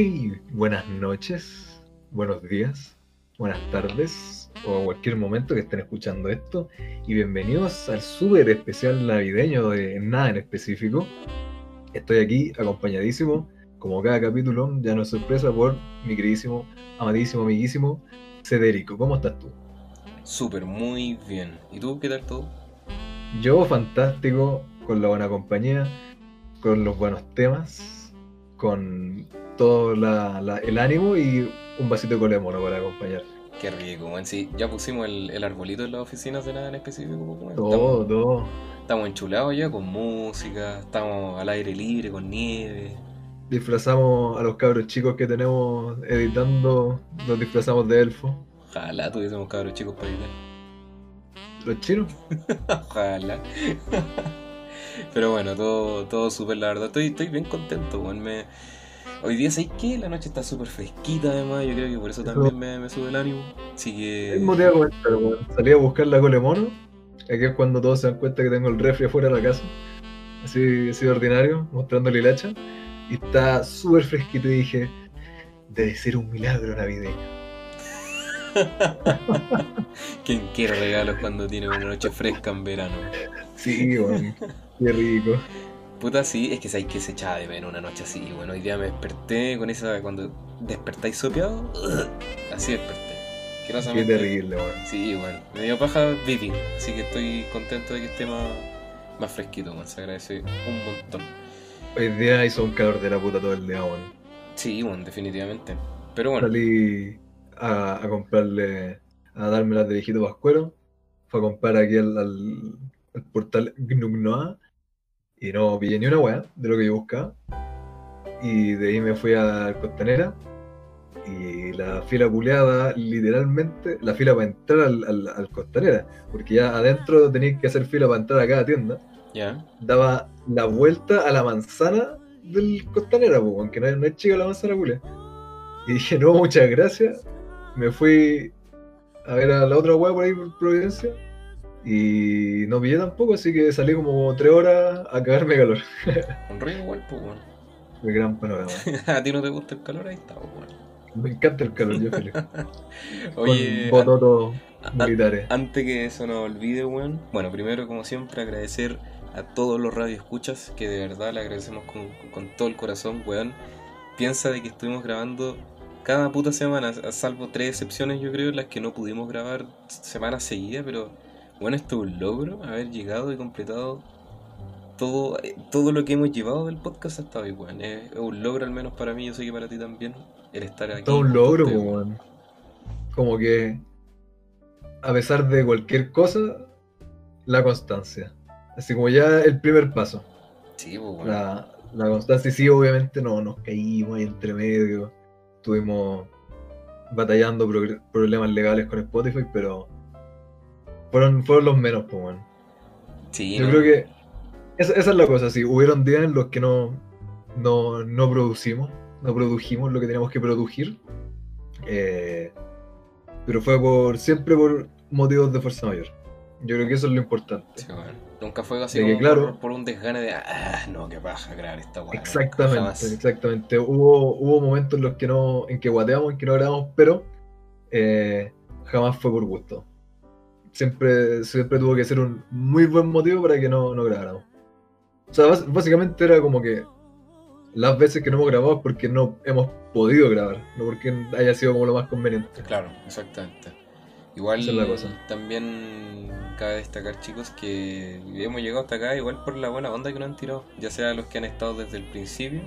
Muy buenas noches, buenos días, buenas tardes o cualquier momento que estén escuchando esto y bienvenidos al súper especial navideño de nada en específico. Estoy aquí acompañadísimo, como cada capítulo, ya no es sorpresa, por mi queridísimo, amadísimo, amiguísimo Cederico. ¿Cómo estás tú? Súper, muy bien. ¿Y tú qué tal todo? Yo fantástico, con la buena compañía, con los buenos temas, con todo la- la- el ánimo y un vasito de colemono para acompañar. Qué rico, weón. Sí, ya pusimos el, el arbolito en las oficinas de nada en específico, pues. Todo, Estamos, todo. estamos enchulados ya con música, estamos al aire libre, con nieve. Disfrazamos a los cabros chicos que tenemos editando, los disfrazamos de elfo. Ojalá tuviésemos cabros chicos para editar. Los chinos. Ojalá. Pero bueno, todo, todo súper, la verdad. Estoy, estoy bien contento. Me... Hoy día, ¿sabes qué? La noche está súper fresquita, además. Yo creo que por eso también me, me sube el ánimo. Así que. El motivo comentar, weón. Salí a buscar la colemono. Aquí es cuando todos se dan cuenta que tengo el refri afuera de la casa. Así, así de ordinario, mostrando la hilacha. Y está súper fresquito y dije, debe ser un milagro navideño. ¿Quién quiere regalos cuando tiene una noche fresca en verano? Sí, weón. Qué rico. Puta, sí, es que sabéis que se echaba de menos una noche así. Bueno, hoy día me desperté con esa. Cuando despertáis sopeado, así desperté. Qué terrible, weón. Sí, bueno, me dio paja vivir. Así que estoy contento de que esté más, más fresquito, man. Se agradece un montón. Hoy día hizo un calor de la puta todo el día, weón. Sí, bueno, definitivamente. Pero bueno, Salí a, a comprarle, a darme las de viejito pascuero. Fue a comprar aquí al, al- al portal Gnugnoa y no pillé ni una weá de lo que yo buscaba. Y de ahí me fui a Costanera y la fila culeada, literalmente, la fila para entrar al, al, al Costanera, porque ya adentro tenías que hacer fila para entrar a cada tienda, ya. daba la vuelta a la manzana del Costanera, aunque no, no es chica la manzana culea. Y dije, no, muchas gracias. Me fui a ver a la otra weá por ahí por Providencia. Y no pillé tampoco, así que salí como tres horas a cagarme calor. Un río igual, pues, bueno. El gran panorama. A ti no te gusta el calor, ahí está, pues, bueno. Me encanta el calor, yo feliz. Oye, Con bototos militares. Antes que eso nos olvide, weón. Bueno, primero, como siempre, agradecer a todos los radioescuchas, que de verdad le agradecemos con, con todo el corazón, weón. Piensa de que estuvimos grabando cada puta semana, a salvo tres excepciones, yo creo, en las que no pudimos grabar semanas seguidas, pero bueno, esto es un logro, haber llegado y completado todo, eh, todo lo que hemos llevado del podcast hasta hoy, weón. Es, es un logro, al menos para mí, yo sé que para ti también, el estar aquí. Todo un logro, weón. Como que, a pesar de cualquier cosa, la constancia. Así como ya el primer paso. Sí, pues, weón. La, la constancia, sí, obviamente no nos caímos ahí entre medio. Estuvimos batallando problemas legales con Spotify, pero fueron, fueron los menos, pues. Sí, Yo no. creo que esa, esa es la cosa, sí. Hubieron días en los que no, no, no producimos, no produjimos lo que teníamos que producir. eh, pero fue por siempre por motivos de fuerza mayor. Yo creo que eso es lo importante. Sí, bueno. Nunca fue así que, claro. por, por un desgane de, ah, no, qué paja grabar esta no, Exactamente, exactamente. Hubo, hubo momentos en los que no, en que guateamos, en que no grabamos, pero eh, jamás fue por gusto. Siempre, siempre tuvo que ser un muy buen motivo para que no, no grabáramos. O sea, básicamente era como que las veces que no hemos grabado es porque no hemos podido grabar, no porque haya sido como lo más conveniente. Claro, exactamente. Igual Esa es la cosa. también cabe destacar, chicos, que hemos llegado hasta acá igual por la buena onda que nos han tirado, ya sea los que han estado desde el principio,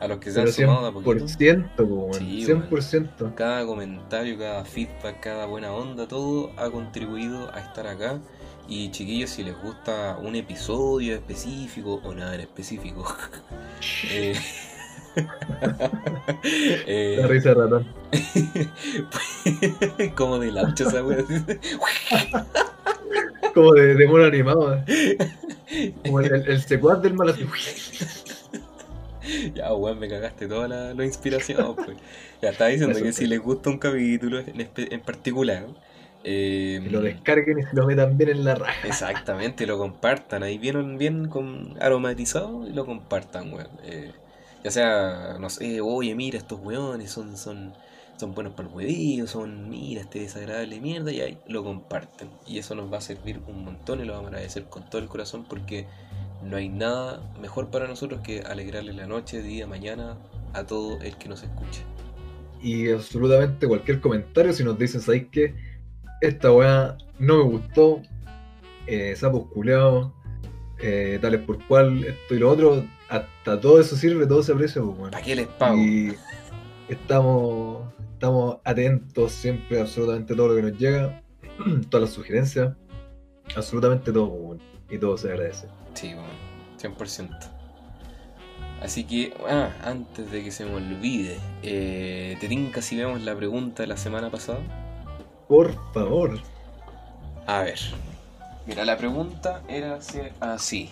a los que se han sumado de a poquito. 100%, po, weón, Sí, 100%. Cada comentario, cada feedback, cada buena onda, todo ha contribuido a estar acá. Y chiquillos, si les gusta un episodio específico o nada en específico, eh, eh, La risa de ratón. como de laucha esa wea. Como de, de mono animado. eh. Como el, el, el secuaz del mal así. ya, weón, me cagaste toda la, la inspiración. Pues. Ya estaba diciendo que si les gusta un capítulo en, en particular, eh, Que lo descarguen y se lo metan bien en la raja. Exactamente, lo compartan. Ahí vieron bien con aromatizado y lo compartan, weón. Eh, Ya sea, no sé, oye, mira, estos weones son, son, son buenos para el huevillo, son, mira, este desagradable mierda, y ahí lo comparten. Y eso nos va a servir un montón y lo vamos a agradecer con todo el corazón porque no hay nada mejor para nosotros que alegrarle la noche, día, mañana a todo el que nos escuche. Y absolutamente cualquier comentario, si nos dicen, ¿sabéis qué? Esta weá no me gustó, eh, sapos culeados, eh, tales por cual, esto y lo otro, hasta todo eso sirve, todo se aprecia, pues, weón. ¿Para qué les pago? Y estamos, estamos atentos siempre a absolutamente todo lo que nos llega, todas las sugerencias, absolutamente todo, pues, weón. y todo se agradece. Sí, bueno, 100%. Así que, ah, antes de que se me olvide, eh, ¿te tinca si vemos la pregunta de la semana pasada? Por favor. A ver. Mira, la pregunta era así.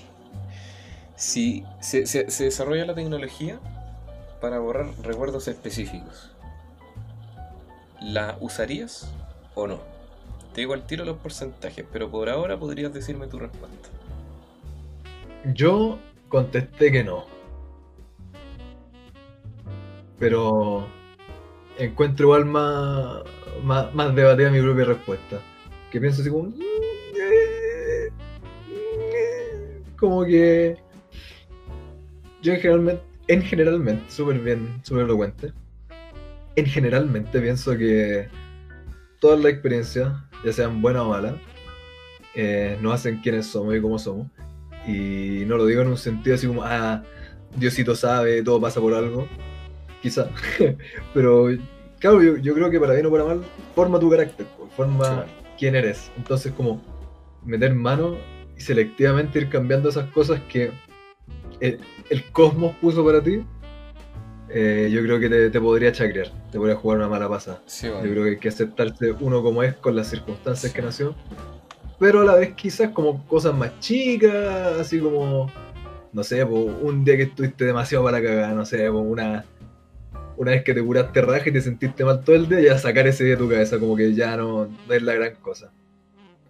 Si se, se- se desarrolla la tecnología para borrar recuerdos específicos, ¿la usarías o no? Te digo al tiro los porcentajes, pero por ahora podrías decirme tu respuesta. Yo contesté que no. Pero encuentro igual más, más, debatida mi propia respuesta. Que pienso así como... Como que... Yo en generalmente, en generalmente, súper bien, súper elocuente. En generalmente pienso que todas las experiencias, ya sean buenas o malas, eh, nos hacen quienes somos y cómo somos. Y no lo digo en un sentido así como, ah, Diosito sabe, todo pasa por algo. Quizá. Pero, claro, yo, yo creo que para bien o para mal, forma tu carácter, forma quién eres. Entonces, como meter mano y selectivamente ir cambiando esas cosas que el, el cosmos puso para ti, eh, yo creo que te, te podría chacrear, te podría jugar una mala pasada. Sí, Yo creo que hay que aceptarse uno como es con las circunstancias que nació. Pero a la vez quizás como cosas más chicas, así como, no sé, un día que estuviste demasiado para cagar, no sé, una, una vez que te curaste raja y te sentiste mal todo el día, ya sacar ese día de tu cabeza, como que ya no, es la gran cosa.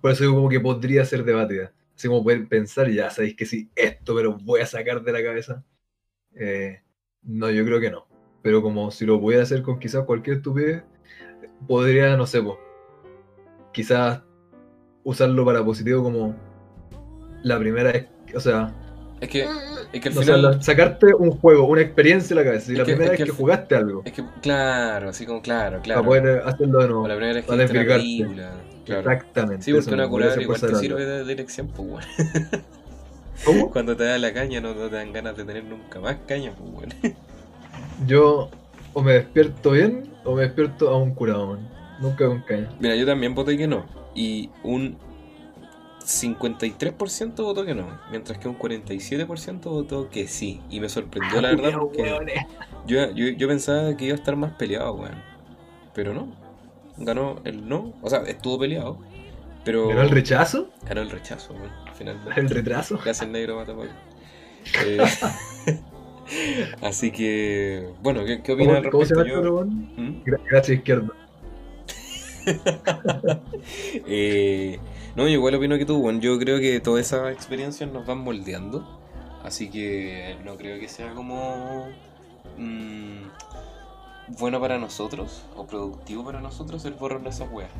Por eso digo como que podría ser debatida. Así como pensar, ya sabéis que sí, esto me lo voy a sacar de la cabeza. Eh, no, yo creo que no. Pero como si lo pudiera hacer con quizás cualquier estupidez, podría, no sé, po, quizás usarlo para positivo como la primera vez, o sea, Es que, es que al final. la- sacarte un juego, una experiencia en la cabeza, y Es la que- primera es vez que que jugaste algo, Es que, claro, así como, claro, claro. para poder hacerlo de nuevo. O la primera vez que para película. Claro. Exactamente. Sí, porque una curada igual te de sirve la- de dirección, pues, weón. ¿Cómo? Cuando te da la caña no, no te dan ganas de tener nunca más caña, pues, weón. Yo o me despierto bien o me despierto a un curado, man. Nunca con caña. Mira, yo también voté que no. Y un 53% votó que no. Mientras que un 47% votó que sí. Y me sorprendió, la verdad, porque yo, yo, yo pensaba que iba a estar más peleado, weón. Pero no. Ganó el no. O sea, estuvo peleado. Pero ¿Ganó el rechazo? ganó el rechazo, weón. Finalmente. ¿El retraso? Gracias, negro Matapaco. Eh, así que, bueno, ¿qué, qué opinas al ¿Cómo, cómo se respecto? llama Yo- el? ¿Mm? Gra- Gracias, izquierda. Eh, no, yo igual opino que tú, bueno, yo creo que todas esas experiencias nos van moldeando, así que no creo que sea como mm, bueno para nosotros o productivo para nosotros el borrar de esas weas.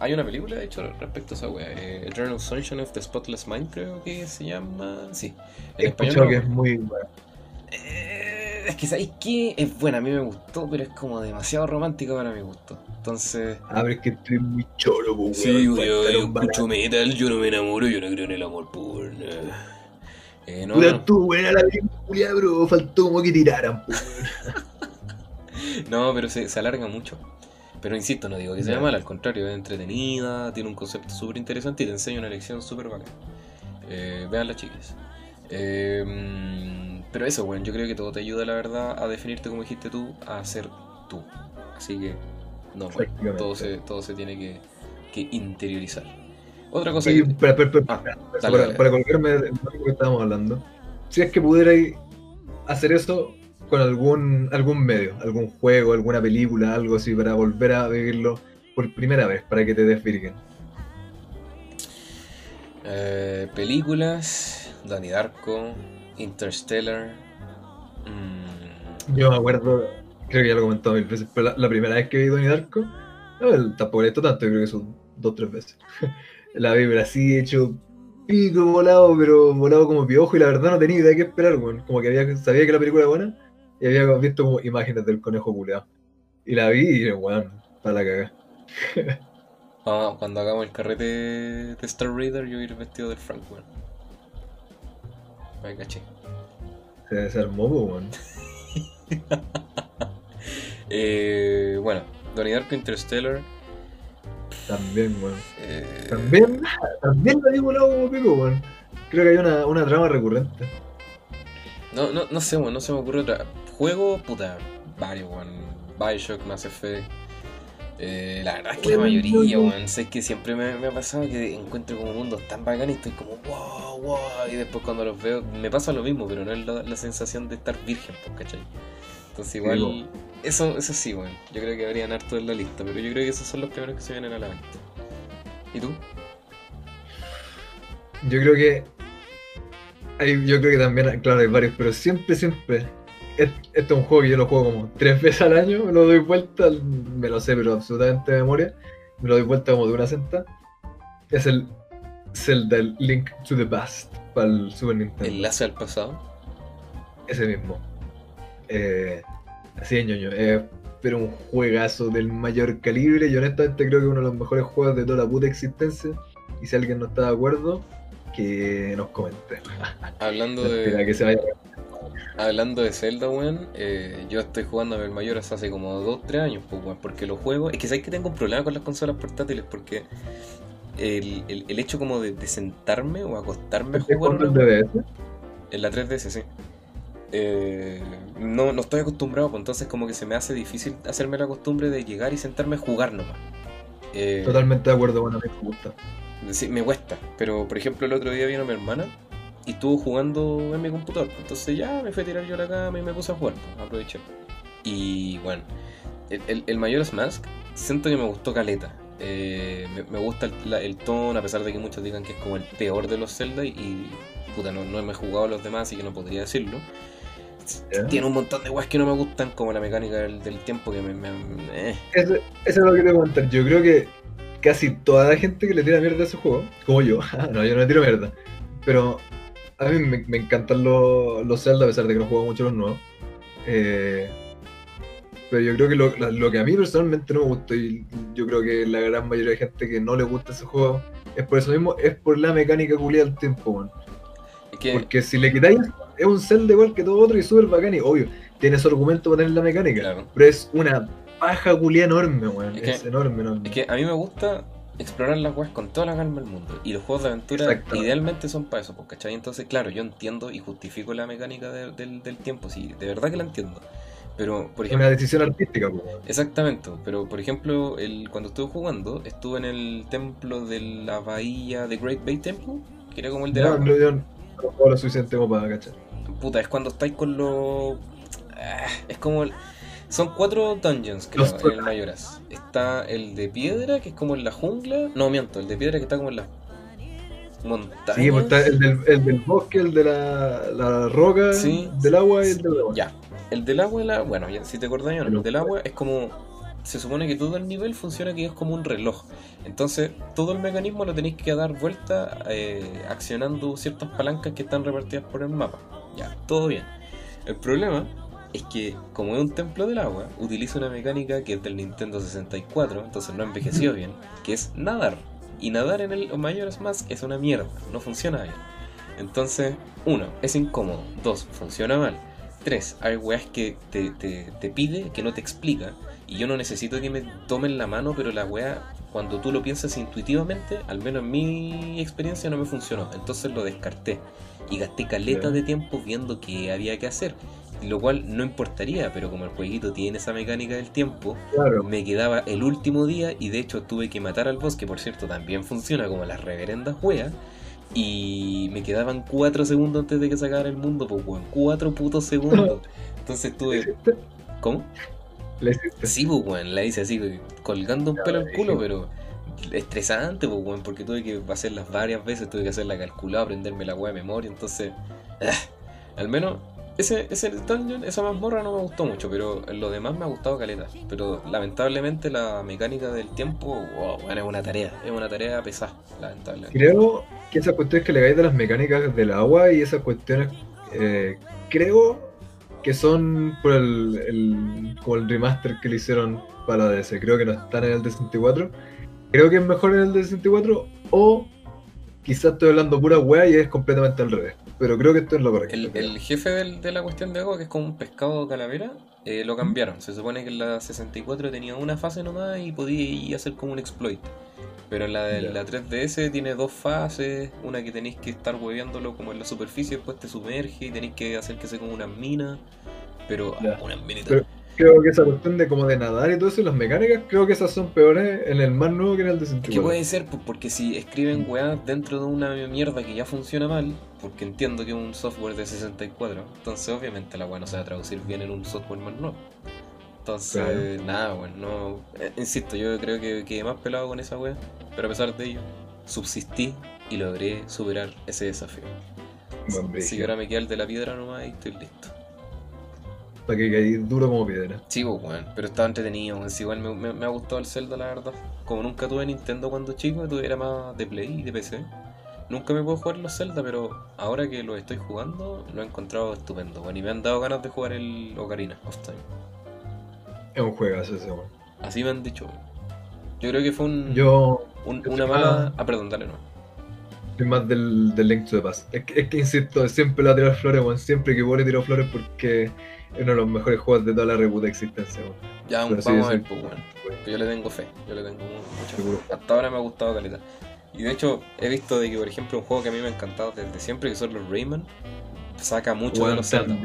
Hay una película, de hecho, respecto a esa wea, eh, Eternal Sunshine of the Spotless Mind, creo que se llama. Sí, en español. que es muy bueno. Eh, es que sabéis que es buena, a mí me gustó, pero es como demasiado romántica para mi gusto. Entonces. Ah, pero es que estoy muy choro, po, weón. Sí, yo, yo escucho metal, yo no me enamoro, yo no creo en el amor por Eh, no, no, estuvo buena la película, bro. Faltó como que tiraran, weón. no, pero se, se alarga mucho. Pero insisto, no digo que sea Ya. mala, al contrario, es entretenida, tiene un concepto súper interesante y te enseña una lección súper bacana. Eh, veanla, chicas. Eh, mm, pero eso, bueno, yo creo que todo te ayuda, la verdad, a definirte como dijiste tú, a ser tú. Así que, no, bueno, Efectivamente. todo se, todo se tiene que, que interiorizar. Otra cosa Y, que... Ah, dale, para, dale. para colgarme de lo que estábamos hablando. Si es que pudierais hacer eso con algún, algún medio, algún juego, alguna película, algo así, para volver a vivirlo por primera vez, para que te desvirguen. Eh, películas, Danny Darko, Interstellar. mm, Yo me acuerdo, creo que ya lo he comentado mil veces, pero la, la primera vez que vi Donnie Darko, no, el- tampoco visto tanto, creo que son dos tres veces. La vi, pero así hecho pico volado, pero volado como piojo, y la verdad no tenía idea de qué esperar, weón. Como que había, sabía que la película era buena, y había visto como imágenes del conejo culeado. Y la vi y, weón, para la cagada. Ah, cuando hagamos el carrete de Star Raider, yo voy a ir vestido del Frank, weón. Me caché. Se desarmó, weón. Eh, bueno, Donnie Darko Interstellar. También, weón. eh, También, también la vi volado como pico, weón. Creo que hay una, una trama recurrente. No, no, no sé, weón, no se me ocurre otra. Juego, puta, varios, weón. Bioshock, Mass Effect. Eh, la verdad es que la mayoría, weón. Sé que siempre me, me ha pasado que encuentro como mundos tan bacanes y estoy como wow, wow. Y después cuando los veo, me pasa lo mismo, pero no es la, la sensación de estar virgen, pues, ¿cachai? Entonces, igual, Sí, eso, eso sí, weón. Yo creo que habrían harto en la lista, pero yo creo que esos son los primeros que se vienen a la mente. ¿Y tú? Yo creo que. Hay, yo creo que también, claro, hay varios, pero siempre, siempre. Es- Este es un juego que yo lo juego como tres veces al año, me lo doy vuelta, me lo sé, pero absolutamente de memoria. Me lo doy vuelta como de una senta. Es el Zelda el Link to the Past para el Super Nintendo. Enlace al pasado. Ese mismo. Eh, así de ñoño. eh, pero un juegazo del mayor calibre. Y honestamente creo que uno de los mejores juegos de toda la puta existencia. Y si alguien no está de acuerdo, que nos comente. Hablando de, que se vaya. Hablando de Zelda, weón, eh, yo estoy jugando a el mayor hace como 2-3 años, pues, weón, porque lo juego. Es que sabes que tengo un problema con las consolas portátiles, porque el, el- el hecho como de, de sentarme o acostarme a ¿Estás jugar el weá- DDS? en la 3DS, sí. Eh, no, no estoy acostumbrado, pues entonces como que se me hace difícil hacerme la costumbre de llegar y sentarme a jugar nomás. Eh, Totalmente de acuerdo, bueno, me gusta. Sí, me cuesta, pero por ejemplo el otro día vino mi hermana y estuvo jugando en mi computador. Entonces ya me fui a tirar yo a la cama y me puse a jugar, pues, aproveché. Y bueno, el, el, el Majora's Mask siento que me gustó caleta. Eh, me, me gusta el, la- el tono, a pesar de que muchos digan que es como el peor de los Zelda y, y, puta, no, no me he jugado a los demás, así que no podría decirlo. Tiene un montón de weas que no me gustan, como la mecánica del, del tiempo que me... me- eh. Eso, eso es lo que te voy a contar. Yo creo que casi toda la gente que le tira mierda a ese juego, como yo, no, yo no le tiro mierda, pero a mí me, me encantan los, los Zelda a pesar de que no juego mucho los nuevos. Eh, pero yo creo que lo, lo que a mí personalmente no me gustó y yo creo que la gran mayoría de gente que no le gusta ese juego es por eso mismo, es por la mecánica culiada del tiempo. Es que... Porque si le quitáis, es un Zelda igual que todo otro y súper bacán y obvio, tiene su argumento para tener la mecánica. Claro. Pero es una paja culia enorme, weón. Es enorme, enorme. Es que a mí me gusta explorar las weas con toda la calma del mundo. Y los juegos de aventura idealmente son para eso, pues, ¿cachai? Entonces, claro, yo entiendo y justifico la mecánica de- del, del tiempo, sí, de verdad que la entiendo. Pero, por ejemplo, una decisión artística, weón. exactamente, pero por ejemplo, el, cuando estuve jugando, estuve en el templo de la bahía de Great Bay Temple, que era como el de No, la... no, yo no juego lo suficiente como para cachar. Puta, es cuando estáis con los... ah, Es como... el- Son cuatro dungeons, creo, Los en el Mayoras. Está el de piedra, que es como en la jungla. No, miento, el de piedra que está como en las montañas. Sí, pues está el del, el del bosque, el de la, la roca, Sí. del agua y el del agua. Ya. El del agua, la... bueno, ya, si te acordás, no, el del agua es como... Se supone que todo el nivel funciona que es como un reloj. Entonces, todo el mecanismo lo tenéis que dar vuelta eh, accionando ciertas palancas que están repartidas por el mapa. Ya, todo bien. El problema es que, como es un templo del agua, utiliza una mecánica que es del Nintendo 64, entonces no envejeció bien, que es nadar. Y nadar en el Majora's Mask es una mierda, no funciona bien. Entonces, uno, es incómodo. Dos, funciona mal. Tres, hay weas que te, te, te pide que no te explica. Y yo no necesito que me tomen la mano, pero la wea, cuando tú lo piensas intuitivamente, al menos en mi experiencia no me funcionó. Entonces lo descarté. Y gasté caleta de tiempo viendo qué había que hacer. Lo cual no importaría, pero como el jueguito tiene esa mecánica del tiempo, Claro. me quedaba el último día y de hecho tuve que matar al boss, que por cierto también funciona como las reverendas weas. Y me quedaban 4 segundos antes de que sacara el mundo, pues weón, 4 putos segundos. Entonces tuve. ¿Cómo? Sí, pues weón, la hice así, colgando un pelo al culo, pero estresante, pues weón, porque tuve que hacerlas varias veces, tuve que hacerla calculada, aprenderme la wea de memoria, entonces. ah, al menos ese, ese dungeon, esa mazmorra no me gustó mucho, pero lo demás me ha gustado caleta. Pero lamentablemente la mecánica del tiempo, wow, bueno, es una tarea, es una tarea pesada, lamentablemente. Creo que esas cuestiones que le caen de las mecánicas del agua y esas cuestiones, eh, creo que son por el, el, como el remaster que le hicieron para DS. Creo que no están en el de 64. Creo que es mejor en el de 64 o quizás estoy hablando pura wea y es completamente al revés. Pero creo que esto es lo correcto. El, el jefe del- de la cuestión de agua, que es como un pescado calavera, eh, lo cambiaron. Se supone que en la 64 tenía una fase nomás y podía hacer como un exploit. Pero en la de la 3DS tiene dos fases, una que tenéis que estar hueveándolo como en la superficie, después te sumerge y tenéis que hacer que sea como unas minas. Pero unas minitas. Pero- Creo que esa cuestión de como de nadar y todo eso, las mecánicas, creo que esas son peores en el más nuevo que en el de que 64. puede ser, pues, porque si escriben weas dentro de una mierda que ya funciona mal, porque entiendo que es un software de 64, entonces obviamente la wea no se va a traducir bien en un software más nuevo. Entonces, Claro. nada, weón, no. eh, insisto, yo creo que quedé más pelado con esa wea, pero a pesar de ello, subsistí y logré superar ese desafío. Así que ahora me queda el de la piedra nomás y estoy listo. Para que caí duro como piedra. Sí, pues, weón, pero estaba entretenido, weón. Sí, igual me, me- me ha gustado el Zelda, la verdad. Como nunca tuve Nintendo cuando chico, tuviera más de Play y de PC. Nunca me puedo jugar los Zelda, pero ahora que los estoy jugando, lo he encontrado estupendo, weón. Y me han dado ganas de jugar el Ocarina of Time. Es un juegazo ese, weón. Así me han dicho, weón. Yo creo que fue un, Yo un- yo una mala... Ah, perdón, dale no. más del, del Link to the Past. Es que, es que insisto, siempre le voy a tirar flores, weón. Siempre que vuelvo le tiro flores porque uno de los mejores juegos de toda la reputa existencia, weón. Ya, Pero sí, vamos a ver, pues. Yo le tengo fe, yo le tengo mu- mucha fe. Hasta ahora me ha gustado caleta. Y de hecho, he visto de que, por ejemplo, un juego que a mí me ha encantado desde siempre, que son los Rayman, saca mucho de los Zelda.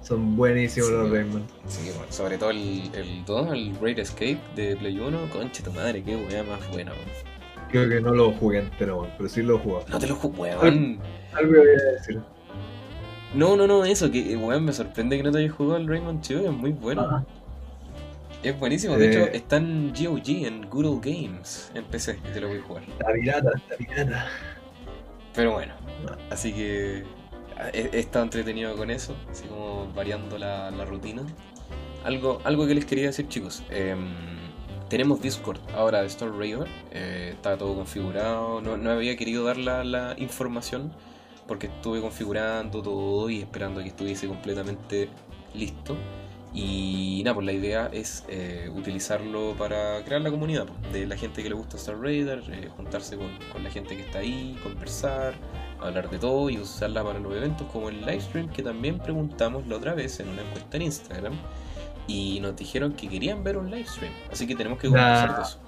Son buenísimos Sí, los. Rayman. Sí, bueno, sobre todo el, el 2, el Great Escape de Play 1, concha tu madre, qué weá más buena, weón. Creo que no lo jugué entero, pero sí lo he jugado. No te lo juego, weón. Algo voy a decir. No, no, no, eso, que weón, me sorprende que no te hayas jugado el Rayman 2, es muy bueno. Ajá. Es buenísimo, de Eh. hecho está en GOG, en Good Old Games, en PC, y te lo voy a jugar. Está pirata, está pirata. Pero bueno, así que he, he estado entretenido con eso, así como variando la, la rutina. Algo, algo que les quería decir, chicos. em, tenemos Discord ahora de Star Raver, eh, está todo configurado. No, no había querido dar la, la información porque estuve configurando todo y esperando a que estuviese completamente listo. Y nada, pues la idea es eh, utilizarlo para crear la comunidad pues, de la gente que le gusta Star Raider, eh, juntarse con, con la gente que está ahí, conversar, hablar de todo y usarla para los eventos como el livestream que también preguntamos la otra vez en una encuesta en Instagram y nos dijeron que querían ver un livestream, así que tenemos que conversar de eso.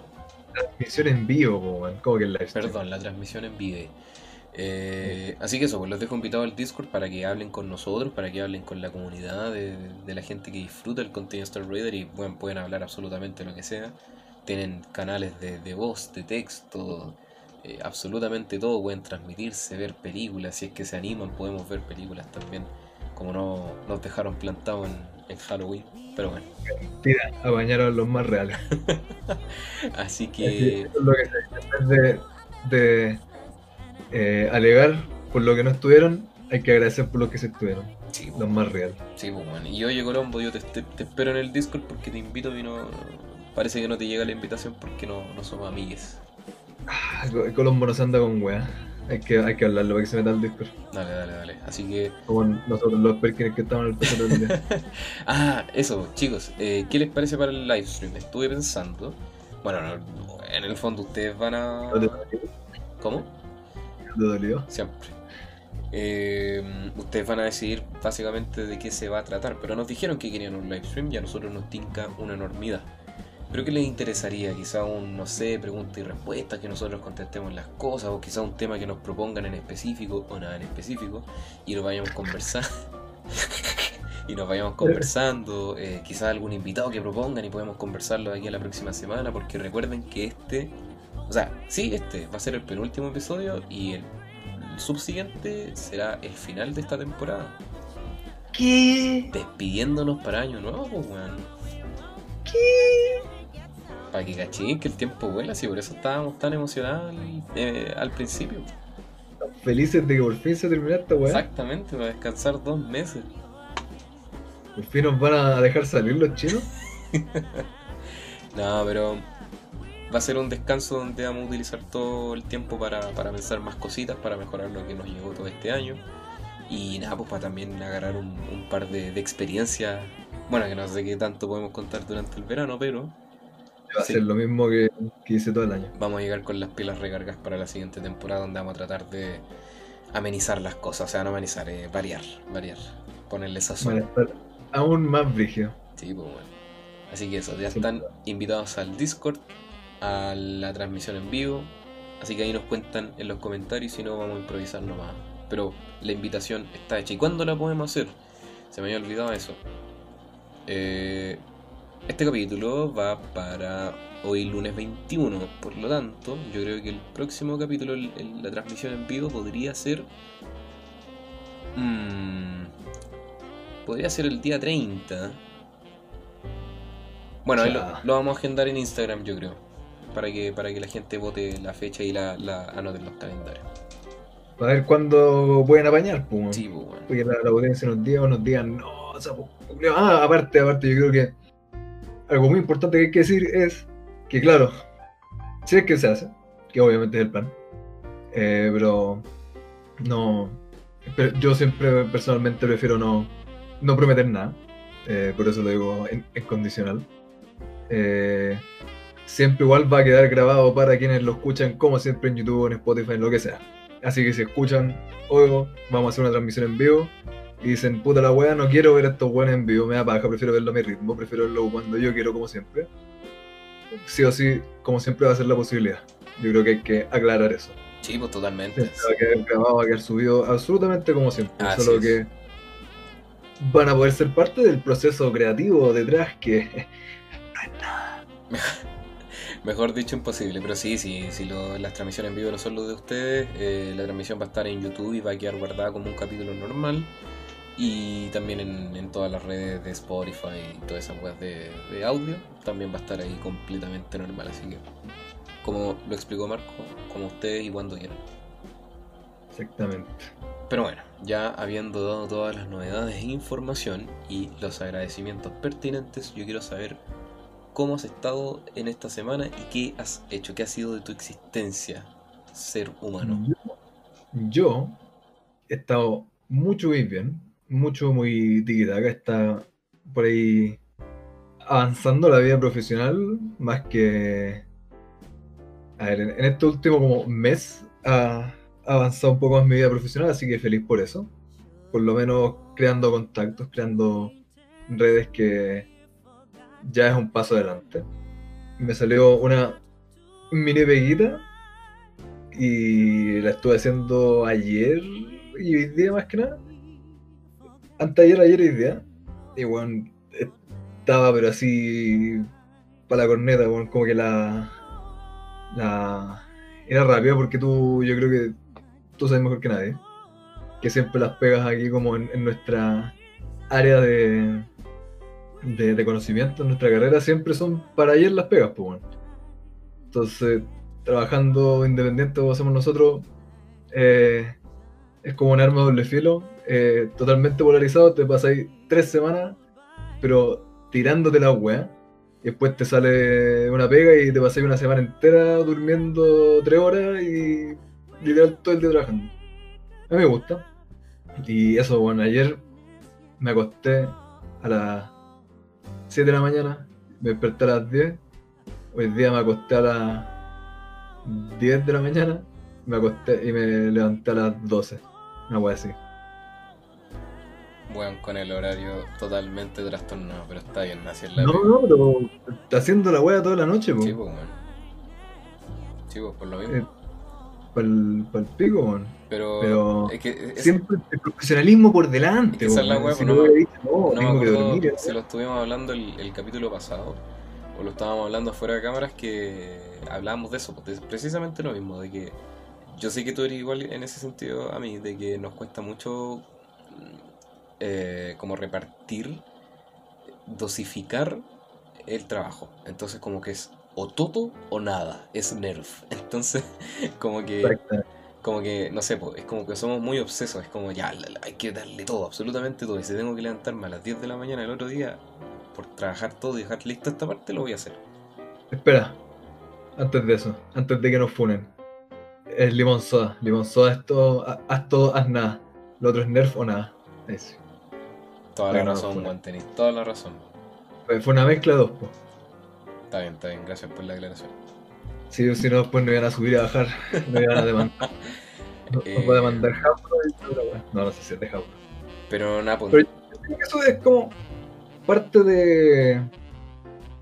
Transmisión en vivo. Como que el live stream? Perdón, la transmisión en video. Eh, así que eso, pues los dejo invitados al Discord para que hablen con nosotros, para que hablen con la comunidad de, de la gente que disfruta el contenido de Star Raider y bueno, pueden hablar absolutamente lo que sea. Tienen canales de, de voz, de texto, eh, absolutamente todo. Pueden transmitirse, ver películas. Si es que se animan, podemos ver películas también. Como no nos dejaron plantados en, en Halloween. Pero bueno, Tira a bañar a los más reales. así Así, que es lo que se de, de eh, alegar por lo que no estuvieron, hay que agradecer por lo que se estuvieron. sí, Los más reales. Sí, pues, bueno. Y oye, Colombo, yo te, te- te espero en el Discord porque te invito y no. Parece que no te llega la invitación porque no, no somos amigues. Ah, Colombo no se anda con weá. Hay que, hay que hablarlo para que se meta al Discord. Dale, dale, dale. Así que. Como nosotros los perkins que estamos en el PC todo el día. Ah, eso, chicos. eh, ¿Qué les parece para el live stream? Estuve pensando. Bueno, no, en el fondo ustedes van a. ¿Cómo? ¿No te dolió? Siempre. Eh, ustedes van a decidir básicamente de qué se va a tratar, pero nos dijeron que querían un live stream y a nosotros nos tinca una enormidad. Pero ¿qué les interesaría? Quizá un, no sé, pregunta y respuesta, que nosotros contestemos las cosas, o quizá un tema que nos propongan en específico, o nada en específico, y lo vayamos conversando. y nos vayamos conversando, eh, quizá algún invitado que propongan y podemos conversarlo de aquí a la próxima semana, porque recuerden que este, o sea, sí, este va a ser el penúltimo episodio y el subsiguiente será el final de esta temporada. ¿Qué? Despidiéndonos para año nuevo, pues, weón. Para que cachín que el tiempo vuela, sí, por eso estábamos tan emocionados al, eh, al principio. felices de que por fin se terminó esta weá. Exactamente, para descansar dos meses. Por fin nos van a dejar salir los chinos. No, pero va a ser un descanso donde vamos a utilizar todo el tiempo para, para pensar más cositas, para mejorar lo que nos llegó todo este año. Y nada, pues para también agarrar un, un par de, de experiencias. Bueno, que no sé qué tanto podemos contar durante el verano, pero Va a Sí. ser lo mismo que, que hice todo el año. vamos a llegar con las pilas recargas para la siguiente temporada donde vamos a tratar de amenizar las cosas. O sea, no amenizar, eh, variar, variar. Ponerle sazón. Van a estar aún más brígido. Sí, pues bueno. Así que eso, ya Sí. están invitados al Discord, a la transmisión en vivo. Así que ahí nos cuentan en los comentarios si no vamos a improvisar nomás. Pero la invitación está hecha. ¿Y cuándo la podemos hacer? Se me había olvidado eso. Eh, este capítulo va para hoy lunes 21. Por lo tanto, yo creo que el próximo capítulo, el- el- la transmisión en vivo, podría ser... mm, podría ser el día 30. Bueno, ahí lo, Ya. lo vamos a agendar en Instagram, yo creo. Para que, para que la gente vote la fecha y la, la anote en los calendarios. Para ver cuándo pueden apañar, pues. weón. Sí, pues bueno. Porque la, la audiencia nos diga o nos digan, no, o sea, pues, culiao". ah, aparte, aparte, yo creo que algo muy importante que hay que decir es que, claro, si es que se hace, que obviamente es el plan, eh, pero no, pero yo siempre personalmente prefiero no, no prometer nada, eh, por eso lo digo en, en condicional. Eh, siempre igual va a quedar grabado para quienes lo escuchan, como siempre en YouTube, en Spotify, en lo que sea. Así que si escuchan, oigo, vamos a hacer una transmisión en vivo y dicen, puta la wea, no quiero ver a estos weones en vivo, me da paja, prefiero verlo a mi ritmo, prefiero verlo cuando yo quiero, como siempre. Sí o sí, como siempre va a ser la posibilidad. Yo creo que hay que aclarar eso. Sí, pues totalmente. Va a quedar grabado, va a quedar subido absolutamente como siempre. Solo es. que van a poder ser parte del proceso creativo detrás que Mejor dicho, imposible. Pero sí, sí, si las transmisiones en vivo no son lo de ustedes, eh, la transmisión va a estar en YouTube y va a quedar guardada como un capítulo normal. Y también en, en todas las redes de Spotify y todas esas webs de, de audio, también va a estar ahí completamente normal. Así que, como lo explicó Marco, como ustedes y cuando quieran. Exactamente. Pero bueno, ya habiendo dado todas las novedades e información y los agradecimientos pertinentes, yo quiero saber cómo has estado en esta semana y qué has hecho, qué ha sido de tu existencia, ser humano. Yo, he estado mucho muy bien, mucho muy tiquitaca, está por ahí avanzando la vida profesional, más que... A ver, en, este último mes ha avanzado un poco más mi vida profesional, así que feliz por eso. Por lo menos creando contactos, creando redes que ya es un paso adelante. Me salió una mini peguita y la estuve haciendo ayer y hoy día más que nada. Anteayer, ayer y hoy día. Y bueno, estaba pero así para la corneta, bueno, como que la. la era rápida porque tú, yo creo que tú sabes mejor que nadie. Que siempre las pegas aquí como en, en nuestra área de, de, de conocimiento, en nuestra carrera, siempre son para ayer las pegas, pues bueno. Entonces, trabajando independiente como hacemos nosotros, eh, es como un arma de doble filo, eh, totalmente polarizado, te pasáis tres semanas, pero tirándote la wea, y después te sale una pega y te pasáis una semana entera durmiendo tres horas y literal todo el día trabajando. A mí me gusta. Y eso, bueno, ayer me acosté a las 7 de la mañana, me desperté a las 10, hoy día me acosté a las 10 de la mañana, me acosté y me levanté a las 12, una wea así. Bueno, con el horario totalmente trastornado, pero está bien, así es la No, vida. no, pero está haciendo la wea toda la noche, po. Sí, pues, bueno. Sí, pues, por lo mismo. Eh, Para el pico, weón. Pero, pero es que es- Siempre el profesionalismo por delante, Es que esa es la wea, Si no no me- dicho, no, no me que acuerdo dormir. si lo estuvimos hablando el, el capítulo pasado o lo estábamos hablando fuera de cámaras que hablábamos de eso, pues, de precisamente lo mismo, de que yo sé que tú eres igual en ese sentido a mí, de que nos cuesta mucho mm, eh, como repartir, dosificar el trabajo. Entonces como que es o todo o nada, es nerf. Entonces como que Exacto. Como que, no sé, po, es como que somos muy obsesos, es como ya, la- la- hay que darle todo, absolutamente todo. Y si tengo que levantarme a las 10 de la mañana el otro día por trabajar todo y dejar lista esta parte, lo voy a hacer. Espera, antes de eso, antes de que nos funen. Es limón soda. Limón soda es todo, ha- haz todo, haz nada. Lo otro es nerf o nada. Eso. Toda la Claro, razón. Juan, tenéis toda la razón. Fue una mezcla de dos, po. Está bien, está bien, gracias por la aclaración. Sí, o si no, después no iban a subir y a bajar. No iban a demandar. No, Eh. Nos va a demandar Hasbro. No, no sé si es de Hasbro. Pero nada, pues, Pero- Creo que Eso es como parte de.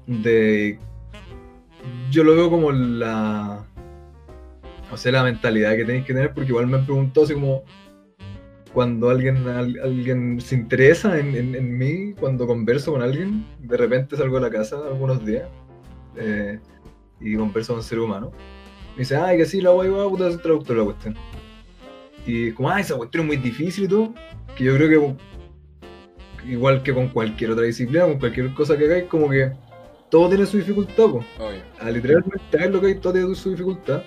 de. Yo lo veo como la. O sea, la mentalidad que tenéis que tener, porque igual me han preguntado así como. Cuando alguien, al- alguien se interesa en, en- en mí, cuando converso con alguien, de repente salgo de la casa algunos días eh, y converso con un ser humano. Me dice, ay, que sí, la guay va, puta, soy traductor la cuestión. Y es como, ah, esa cuestión es muy difícil y todo. Que yo creo que igual que con cualquier otra disciplina, con cualquier cosa que hagáis, como que todo tiene su dificultad, obvio. A literalmente lo que hay, todo tiene su dificultad.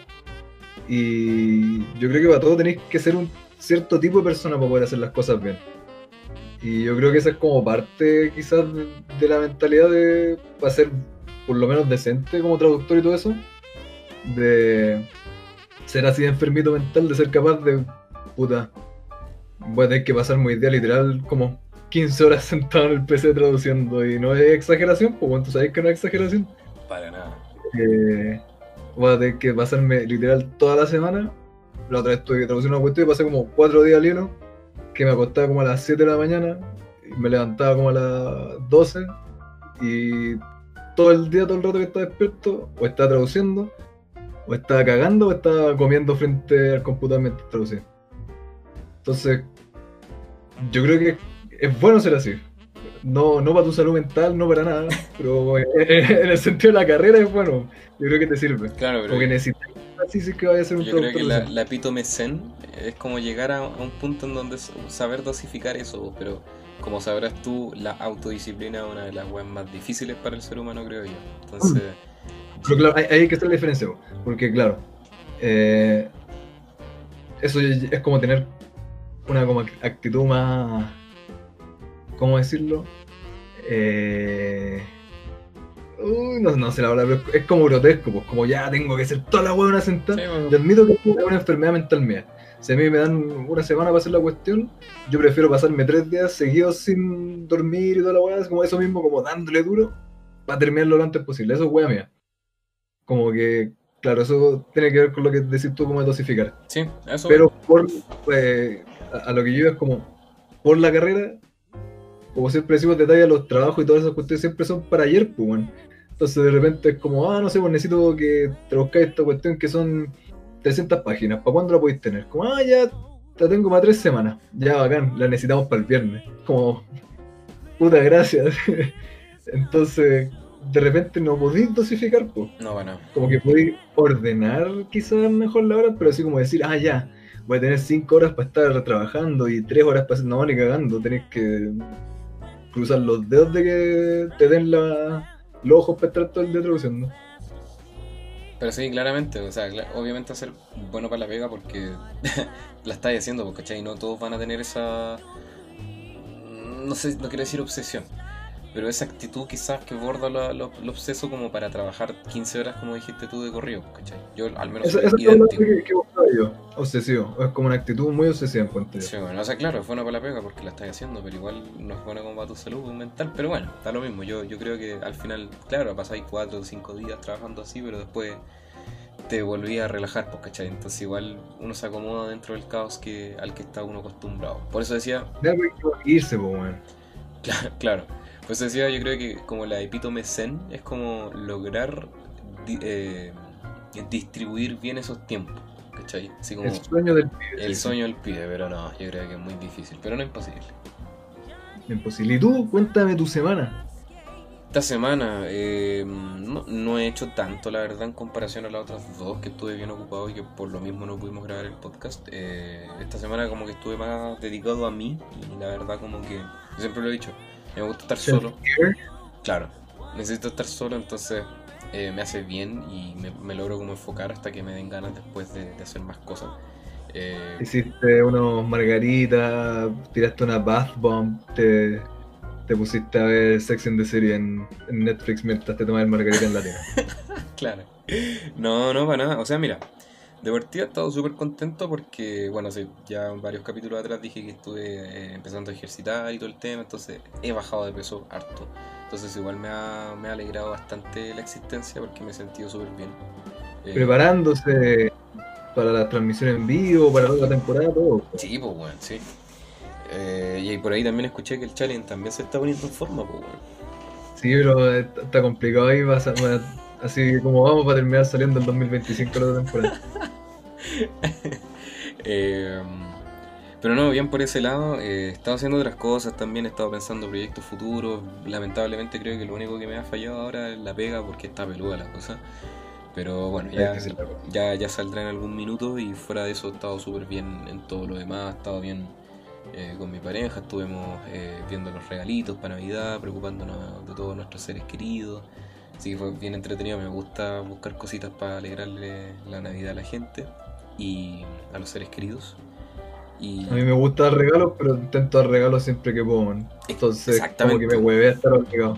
Y yo creo que para todo tenéis que ser un cierto tipo de persona para poder hacer las cosas bien. Y yo creo que esa es como parte quizás de, de la mentalidad de para ser por lo menos decente como traductor y todo eso. De ser así de enfermito mental, de ser capaz de puta. Voy a tener que pasar mi día literal como 15 horas sentado en el PC traduciendo y no es exageración, pues bueno, tú sabes que no es exageración. Para nada. Eh, voy a tener que pasarme literal toda la semana. La otra vez tuve que traducir una cuestión y pasé como 4 días al hilo, que me acostaba como a las 7 de la mañana, y me levantaba como a las 12 y todo el día, todo el rato que estaba despierto, o estaba traduciendo, o estaba cagando, o estaba comiendo frente al computador mientras traducía. Entonces, yo creo que es bueno ser así. No, no para tu salud mental, no para nada, pero en el sentido de la carrera es bueno. Yo creo que te sirve. Claro, pero Porque necesitas así es que vaya a ser un yo creo que la, la epítome zen es como llegar a, a un punto en donde saber dosificar eso, pero como sabrás tú, la autodisciplina es una de las weas más difíciles para el ser humano, creo yo. Entonces, Pero claro, hay, hay que hacer la diferencia, po, porque claro, eh, eso es como tener una como actitud más, ¿cómo decirlo? Eh, uy, no, no sé la palabra, pero es como grotesco, pues como ya tengo que hacer toda la hueá una sentada. sí, bueno, Yo admito que es una enfermedad mental mía. Si a mí me dan una semana para hacer la cuestión, yo prefiero pasarme tres días seguidos sin dormir y toda la weá, es como eso mismo, como dándole duro, para terminarlo lo antes posible. Eso es weá mía. Como que, claro, eso tiene que ver con lo que decís tú, como dosificar. sí, eso. Pero por, eh, a, a lo que yo es como, por la carrera, como siempre decimos detalle, los trabajos y todas esas cuestiones siempre son para ayer, pues, weón. Entonces de repente es como, ah, no sé, pues necesito que traduzcáis esta cuestión que son 300 páginas. ¿Para cuándo la podéis tener? Como, ah, ya la tengo para tres semanas. Ya, bacán, la necesitamos para el viernes. Como, puta gracias. Entonces, de repente no podéis dosificar, pues No, bueno, como que podéis ordenar quizás mejor la hora, pero así como decir, ah, ya, voy a tener 5 horas para estar trabajando y 3 horas para hacer, no, ni cagando, tenés que cruzar los dedos de que te den la, los ojos para estar todo el día traduciendo. Pero sí, claramente, o sea, obviamente ser bueno para la pega porque la estáis haciendo, porque, ¿cachai? No todos van a tener esa. No sé, no quiero decir obsesión, pero esa actitud quizás que borda lo, lo- lo obseso como para trabajar 15 horas, como dijiste tú, de corrido, ¿cachai? Yo al menos Esa, soy esa es la que, que yo, obsesivo, es como una actitud muy obsesiva encuentro yo. Sí, bueno, o sea, claro, es bueno para la pega porque la estás haciendo, pero igual no es bueno como para tu salud mental. Pero bueno, está lo mismo. Yo, yo creo que al final, claro, pasáis 4 o 5 días trabajando así, pero después te volví a relajar, pues, ¿cachai? Entonces igual uno se acomoda dentro del caos que, al que está uno acostumbrado. Por eso decía, De algo hay que irse, pues, weón. claro, por eso decía, yo creo que como la epítome zen es como lograr di- eh, distribuir bien esos tiempos, ¿cachai? Así como El sueño del pibe. el sí. sueño del pibe, pero no, yo creo que es muy difícil, pero no imposible. Imposible. Y tú, cuéntame tu semana. Esta semana eh, no, no he hecho tanto, la verdad, en comparación a las otras dos que estuve bien ocupado y que por lo mismo no pudimos grabar el podcast. Eh, esta semana como que estuve más dedicado a mí y la verdad como que, yo siempre lo he dicho, me gusta estar solo. Claro, necesito estar solo, entonces eh, me hace bien y me, me logro como enfocar hasta que me den ganas después de, de hacer más cosas. Eh, Hiciste unos margaritas, tiraste una bath bomb, te, te pusiste a ver Sex and the City en, en Netflix mientras te tomabas el margarita en la tele. claro. No, no, para nada. O sea, mira, de partida he estado súper contento porque, bueno, ya varios capítulos atrás dije que estuve eh, empezando a ejercitar y todo el tema, entonces he bajado de peso harto. Entonces igual me ha, me ha alegrado bastante la existencia porque me he sentido súper bien. Eh, Preparándose para la transmisión en vivo, para la otra temporada, todo. Sí, pues bueno, sí. Eh, y por ahí también escuché que el challenge también se está poniendo en forma, pues bueno. Sí, pero está complicado ahí, va a así como vamos para terminar saliendo el 2025 la otra temporada. Eh, pero no, bien por ese lado. eh, he estado haciendo otras cosas también, he estado pensando proyectos futuros. Lamentablemente creo que lo único que me ha fallado ahora es la pega porque está peluda la cosa. Pero bueno, ya, que cosa. ya, ya saldrá en algún minuto y fuera de eso he estado súper bien en todo lo demás. He estado bien eh, con mi pareja, estuvimos eh, viendo los regalitos para Navidad, preocupándonos de todos nuestros seres queridos. Así que fue bien entretenido, me gusta buscar cositas para alegrarle la Navidad a la gente y a los seres queridos. Y A mí me gusta dar regalos, pero intento dar regalos siempre que puedo. man. Entonces, como que me hueve a estar obligado.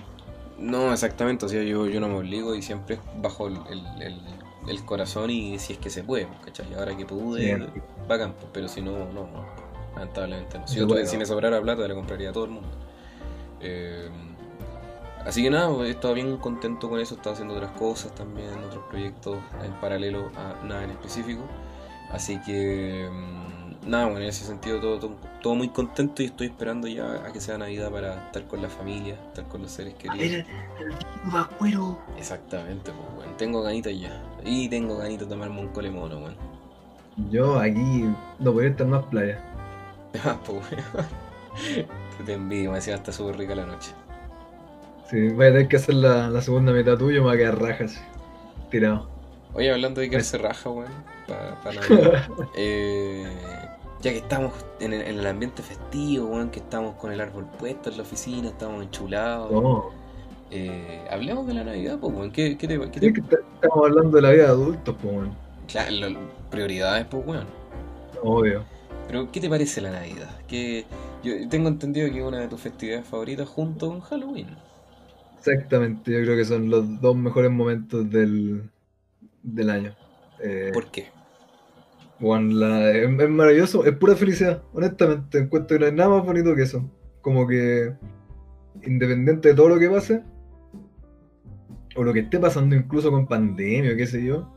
no exactamente, o sea, yo, yo no me obligo y siempre bajo el, el- el- el corazón y si es que se puede, ¿cachai? Ahora que pude, Sí. bacán, pues, pero si no, no, lamentablemente no. Si, yo tuve- si me sobrara plata, le compraría a todo el mundo. Eh, así que nada, he estado bien contento con eso, he estado haciendo otras cosas también, otros proyectos en paralelo a nada en específico. Así que mm, nada, bueno, en ese sentido todo, todo, todo muy contento y estoy esperando ya a que sea Navidad para estar con la familia, estar con los seres queridos. Vascuero. Exactamente, pues, weón. Tengo ganitas ya. Y tengo ganitas de tomarme un cole mono, weón. Yo aquí no podría estar más playa. Ah, pues, weón. Te envidio, me decía, está súper rica la noche. Sí, voy a tener que hacer la, la segunda mitad tuya, me va a quedar rajas. Tirado. Oye, hablando de quedarse raja, weón, para eh, ya que estamos en el, en el ambiente festivo, weón, que estamos con el árbol puesto en la oficina, estamos enchulados. No, Eh, hablemos de la Navidad, pues, weón. ¿Qué, qué te, qué que estamos hablando de la vida de adultos, pues, weón. Claro, lo- prioridades, pues, weón. Obvio. Pero, ¿qué te parece la Navidad? Que yo tengo entendido que es una de tus festividades favoritas junto con Halloween. Exactamente, yo creo que son los dos mejores momentos del, del año. Eh, ¿Por qué? Bueno, la- es, es maravilloso, es pura felicidad, honestamente. Encuentro que no hay nada más bonito que eso. Como que, independiente de todo lo que pase, o lo que esté pasando incluso con pandemia o qué sé yo,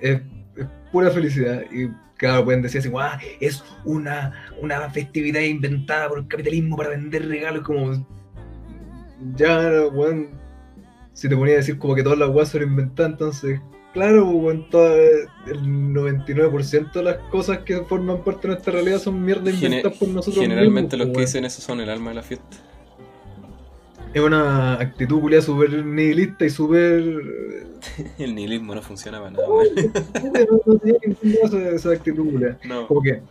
es, es pura felicidad. Y claro, pueden decir así, "Guau, es una, una festividad inventada por el capitalismo para vender regalos, como. Ya, weón. Si te ponía a decir como que todas las weas son inventadas, entonces Claro, pues, weón, toda- el 99% de las cosas que forman parte de nuestra realidad son mierda Gene- inventadas por nosotros Generalmente los que pues, dicen eso son el alma de la fiesta. Es una actitud culiada súper nihilista y súper... El nihilismo no funciona para nada, weón. no, no tiene ningún esa actitud culiada. No. Como que,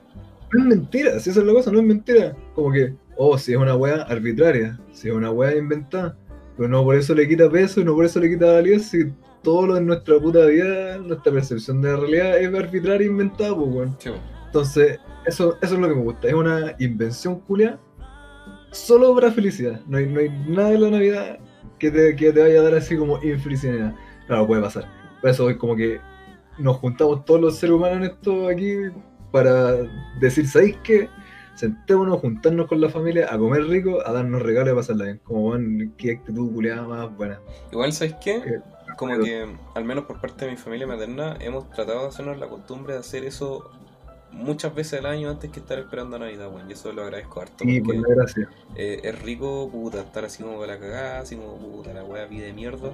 no es mentira, si esa es la cosa, no es mentira. Como que, oh, si es una wea arbitraria, si es una wea inventada, pero no por eso le quita peso y no por eso le quita validez, si todo lo en nuestra puta vida, nuestra percepción de la realidad es arbitraria e inventada, pues, weón. Sí. Entonces, eso, eso es lo que me gusta. Es una invención culia solo para felicidad. No hay, no hay nada de la Navidad que te, que te vaya a dar así como infelicidad. Claro, puede pasar. Por eso es como que nos juntamos todos los seres humanos en esto aquí para decir, ¿sabéis qué? Sentémonos, juntarnos con la familia, a comer rico, a darnos regalos y a pasarla bien. Como, van, qué actitud culiada más buena. Igual, ¿sabes qué? Eh, Como pero- que, al menos por parte de mi familia materna, hemos tratado de hacernos la costumbre de hacer eso muchas veces al año antes que estar esperando a Navidad, weón. Y eso lo agradezco harto. Por porque gracia. eh, es rico, puta, estar así como con la cagada, así como puta, la wea vida de mierda.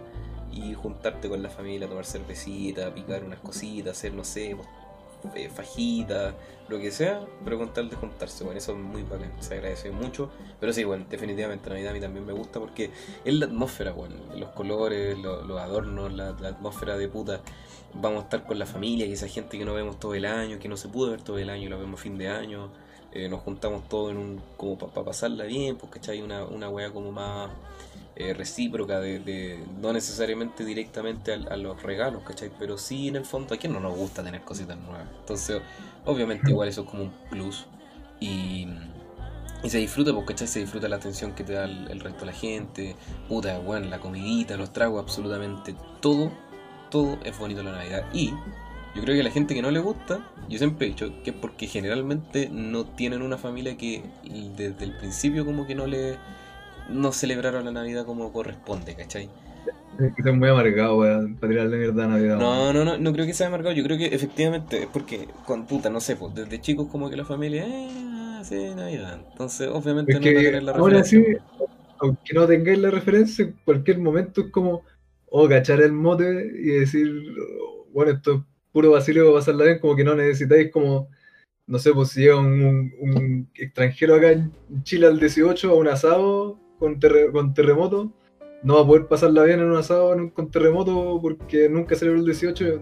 Y juntarte con la familia, tomar cervecita, picar unas cositas, hacer, no sé, pues, eh, fajitas, lo que sea, pero con tal de juntarse, bueno, eso es muy bacán, se agradece mucho. Pero sí, bueno, definitivamente Navidad a mí también me gusta porque es la atmósfera, bueno, los colores, lo- los adornos, la, la atmósfera de puta. Vamos a estar con la familia, que esa gente que no vemos todo el año, que no se pudo ver todo el año, lo vemos fin de año. Eh, nos juntamos todos en un, como para pasarla bien, porque hay una, una wea como más, eh, recíproca, de, de- no necesariamente directamente al- a, los regalos, ¿cachai? Pero sí en el fondo, ¿a quién no nos gusta tener cositas nuevas? Entonces, obviamente igual eso es como un plus. Y, y se disfruta, porque ¿cachai? Se disfruta la atención que te da el, el resto de la gente, puta, bueno, la comidita, los tragos, absolutamente todo, todo es bonito la Navidad. Y yo creo que a la gente que no le gusta, yo siempre he dicho que es porque generalmente no tienen una familia que desde el principio como que no le no celebraron la Navidad como corresponde, ¿cachai? Es que soy muy amargado, weón, para tirarle mierda a Navidad. No, no, no, no creo que sea amargado, yo creo que efectivamente es porque con puta, no sé, pues desde chicos como que la familia, eh, ah, sí, Navidad. Entonces, obviamente Es no van a que tener la ahora referencia. sí, aunque no tengáis la referencia, en cualquier momento es como, o cachar el mote y decir, bueno, esto es puro vacío para pasarla bien, como que no necesitáis como, no sé, pues si llega un, un- un extranjero acá en Chile al 18 a un asado con, terre- con terremoto, no va a poder pasarla bien en un asado en un- con terremoto porque nunca celebró el 18.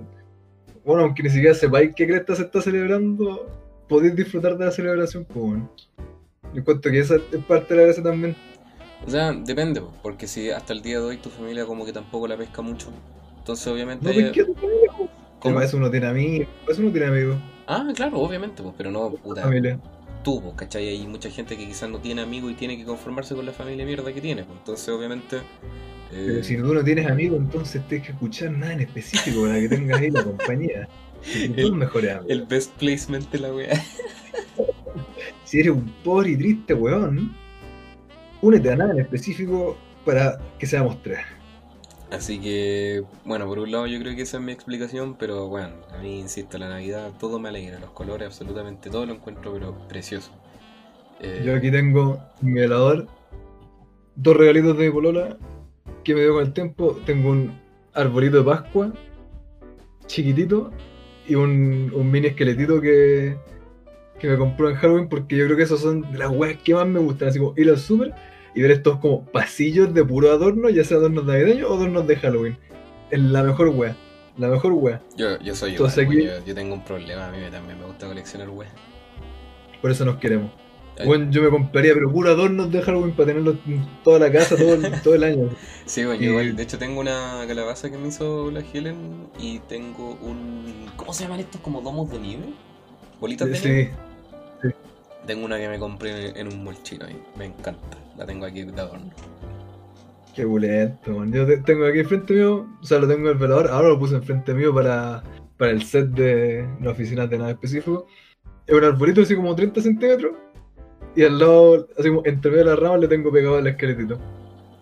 Bueno, aunque ni siquiera sepáis qué cresta se está celebrando, podéis disfrutar de la celebración, pues bueno. Yo encuentro que esa es parte de la gracia también. O sea, depende, porque si hasta el día de hoy tu familia como que tampoco la pesca mucho. Entonces, obviamente... No. Para eso uno tiene amigos, eso uno tiene amigos, Ah, claro, obviamente, pues, pero no, puta, familia. Tú, pues, ¿cachai? Hay mucha gente que quizás no tiene amigos y tiene que conformarse con la familia mierda que tiene, pues. Entonces, obviamente... eh, Pero si tú no tienes amigos, entonces tienes que escuchar nada en específico para que tengas ahí la compañía. El- amigos. El best placement de la wea. Si eres un pobre y triste weón, únete a nada en específico para que seamos tres. Así que, bueno, por un lado yo creo que esa es mi explicación, pero bueno, a mí, insisto, la Navidad todo me alegra, los colores, absolutamente todo lo encuentro, pero precioso. Eh, Yo aquí tengo mi velador, dos regalitos de polola que me dio con el tiempo. Tengo un arbolito de Pascua, chiquitito, y un, mini esqueletito que, que me compró en Halloween porque yo creo que esos son de las weas que más me gustan. Así como ir super y ver estos como pasillos de puro adorno, ya sea adornos navideños o adornos de Halloween. Es la mejor wea, la mejor wea. yo, yo soy igual, Entonces aquí- yo, yo tengo un problema, a mí también me gusta coleccionar weas. Por eso nos queremos. Bueno, yo me compraría, pero puro adornos de Halloween para tenerlos en toda la casa todo el, todo el año. Sí, bueno, yo igual, de hecho tengo una calabaza que me hizo la Helen y tengo un... ¿Cómo se llaman estos? ¿Como domos de nieve? ¿Bolitas de nieve? Tengo una que me compré en, un molchino y me encanta, la tengo aquí de adorno. qué bulento, man. Yo te- tengo aquí enfrente mío, o sea, lo tengo en el velador, ahora lo puse enfrente mío para, para el set de la oficina de nada específico. Es un arbolito así como 30 centímetros y al lado, así como entre medio de las ramas, le tengo pegado el esqueletito.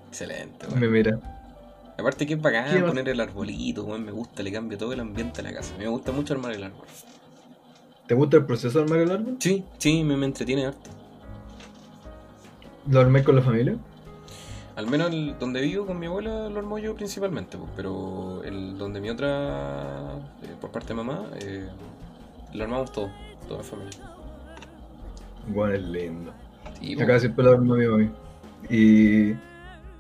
Excelente, Me weón. mira. Aparte que es bacán poner el arbolito, weón, me gusta, le cambia todo el ambiente a la casa. A mí me gusta mucho armar el árbol. ¿Te gusta el proceso de armar el árbol? Sí, sí, me, me entretiene harto. ¿Lo armé con la familia? Al menos el, donde vivo con mi abuela lo armo yo principalmente, pues, pero el donde mi otra, eh, por parte de mamá, eh, lo armamos todo, toda la familia. Bueno, es lindo. Sí, pues, Acá siempre lo arma mi mami. Y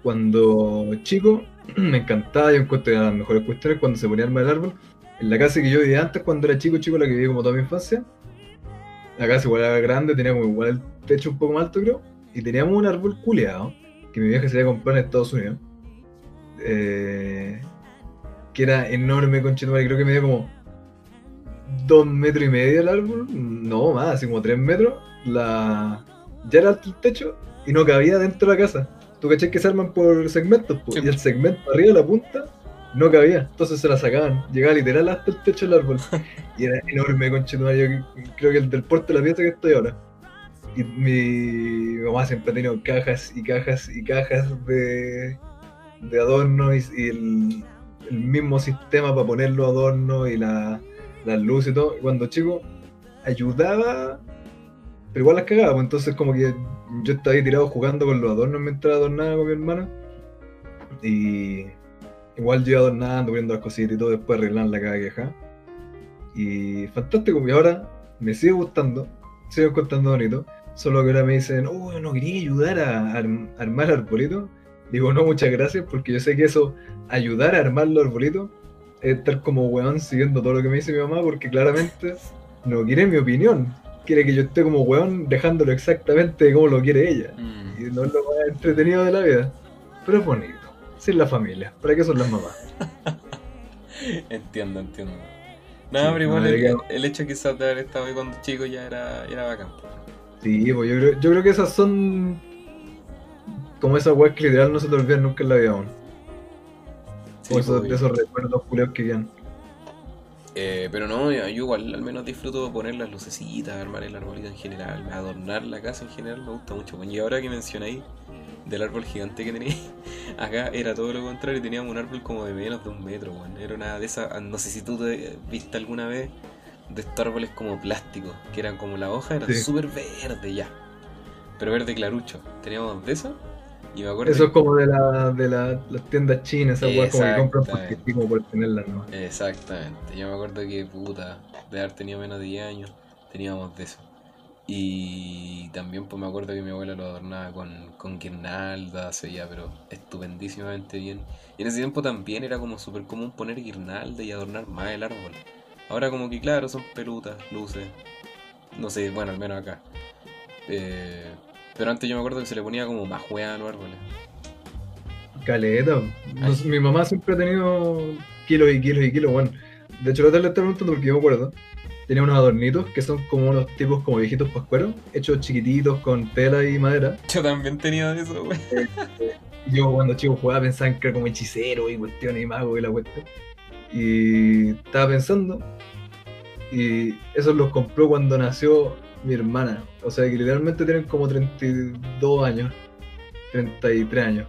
cuando chico, me encantaba, yo encuentro que eran las mejores cuestiones cuando se ponía a armar el árbol. En la casa que yo vivía antes, cuando era chico, chico, la que viví como toda mi infancia, la casa igual era grande, tenía como igual el techo un poco más alto, creo, y teníamos un árbol culeado que mi vieja se había comprado en Estados Unidos, eh, que era enorme, conchetumare, creo que medía como dos metros y medio el árbol, no más, así como tres metros, la... ya era alto el techo y no cabía dentro de la casa. Tú caché que se arman por segmentos, Sí. y el segmento arriba de la punta no cabía, entonces se la sacaban, llegaba literal hasta el techo del árbol. Y era enorme, conchetumare, yo creo que el del puerto de la pieza que estoy ahora. Y mi mamá siempre ha tenido cajas y cajas y cajas de, de adornos y, el, el mismo sistema para poner los adornos y la, las luces y todo. Cuando chico ayudaba, pero igual las cagaba, pues entonces como que yo estaba ahí tirado jugando con los adornos mientras adornaba con mi hermana. Y igual yo adornando, poniendo las cositas y todo, después arreglar la queja. Y fantástico, y ahora me sigue gustando, sigo encontrando bonito. Solo que ahora me dicen, oh, no quería ayudar a, arm- armar arbolito. Digo, no, muchas gracias, porque yo sé que eso, ayudar a armar los arbolitos, es estar como weón siguiendo todo lo que me dice mi mamá, porque claramente no quiere mi opinión. Quiere que yo esté como weón dejándolo exactamente como lo quiere ella. mm, Y no es lo más entretenido de la vida. pero es bonito. Sin la familia. ¿Para qué son las mamás? entiendo, entiendo. No, Sí, pero igual no, el, ya- el hecho quizás de haber estado ahí cuando chico ya era, era bacán. Sí, pues yo creo, yo creo que esas son como esas weas que literal no se te olvidan nunca en la vida aún. Sí, Como esos, esos recuerdos culeos que quedan. Eh, pero no, yo, yo igual al menos disfruto de poner las lucecitas, armar el arbolito en general, adornar la casa en general, me gusta mucho. Y ahora que mencionáis del árbol gigante que tenéis, acá era todo lo contrario, teníamos un árbol como de menos de un metro, weón. Era una de esas, no sé si tú te viste alguna vez de estos árboles como plásticos, que eran como la hoja, eran Sí. súper verde ya, pero verde clarucho. Teníamos de eso y me acuerdo Eso es como de, la, de la- las tiendas chinas, esas weas como que compran porque como por tenerlas, ¿no? Exactamente, yo me acuerdo que puta, de haber tenido menos de 10 años, teníamos de eso. Y también pues me acuerdo que mi abuela lo adornaba con, con guirnaldas, se veía pero estupendísimamente bien. Y en ese tiempo también era como súper común poner guirnaldas y adornar más el árbol. Ahora como que claro, son pelutas, luces, no sé, bueno, al menos acá. Eh, pero antes yo me acuerdo que se le ponía como más hueá a los árboles. Caleta. No sé, mi mamá siempre ha tenido kilos y kilos y kilos, bueno. De hecho, la le estaba preguntando porque yo me acuerdo. Tenía unos adornitos que son como unos tipos como viejitos pascueros, hechos chiquititos con tela y madera. Yo también tenía eso, wey. Y Yo cuando chico jugaba pensaba que era como hechicero y cuestiones y mago y la cuestión. Y estaba pensando. Y esos los compró cuando nació mi hermana. O sea que literalmente tienen como 32 años. 33 años.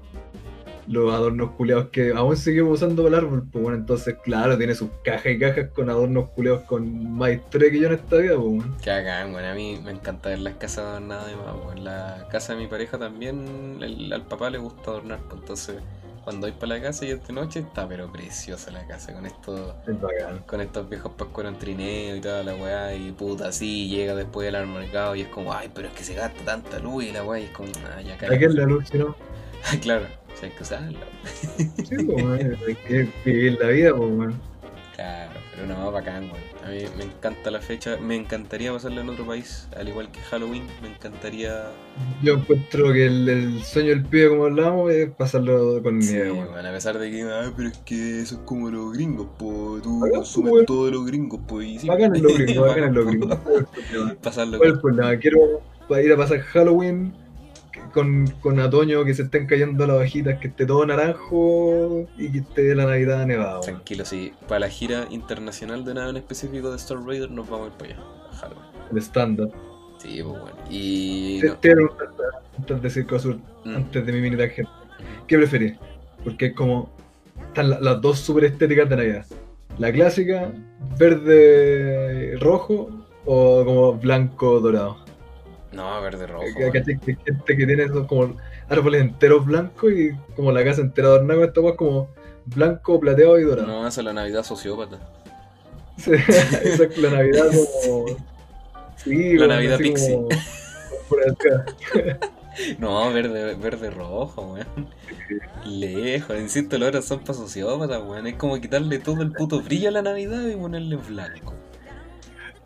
Los adornos culeados que aún seguimos usando para el árbol. Pues bueno, entonces claro, tiene sus cajas y cajas con adornos culeados con más historia que yo en esta vida, pues bueno. Que bacán, bueno, a mí me encanta ver las casas adornadas de más. En la casa de mi pareja también el- al papá le gusta adornar, pues entonces cuando voy para la casa y es de noche está pero preciosa la casa con estos Es con estos viejos pascueros en trineo y toda la weá y puta así llega después del mercado y es como ay pero es que se gasta tanta luz y la weá y es como ah ya ¿A qué es la luz, no? claro, o sea, hay que usarla. Sí, pues bueno, hay que vivir la vida, pues bueno. Claro, pero no, bacán, weón. A mí me encanta la fecha, me encantaría pasarla en otro país, al igual que Halloween, me encantaría Yo encuentro que el, el sueño del pibe, como hablábamos, es pasarlo con Sí, nieve, weón, a pesar de que, ah, pero es que eso es como los gringos, po, tú Bacán, consumes weón. todo de los gringos, po, y sí. Bacán en los gringos, bacán en los gringos. Pasarlo ¿Cuál con... es el problema? Quiero ir a pasar Halloween con, con otoño, que se estén cayendo las hojitas, que esté todo naranjo y que esté la Navidad nevada. Tranquilo, sí. Para la gira internacional de nada en específico de Star Raider nos vamos a ir para allá, a Halloween. El estándar. Sí, pues bueno. Y... Te No. te antes de Circo Sur, Mm. antes de mi mini tangente. ¿Qué preferís? Porque es como. Están la- las dos super estéticas de Navidad. La clásica, verde rojo o como blanco dorado. No, verde rojo. Que-. ¿cachai? Que hay gente que tiene esos como árboles enteros blancos y como la casa entera adornada con esta como blanco, plateado y dorado. No, esa es la Navidad sociópata. Sí, Esa es la Navidad como. Sí, La Navidad pixie. como- por acá. No, verde, verde rojo, weón. Lejos, insisto, los otros son para sociópatas, weón. Es como quitarle todo el puto brillo a la Navidad y ponerle blanco.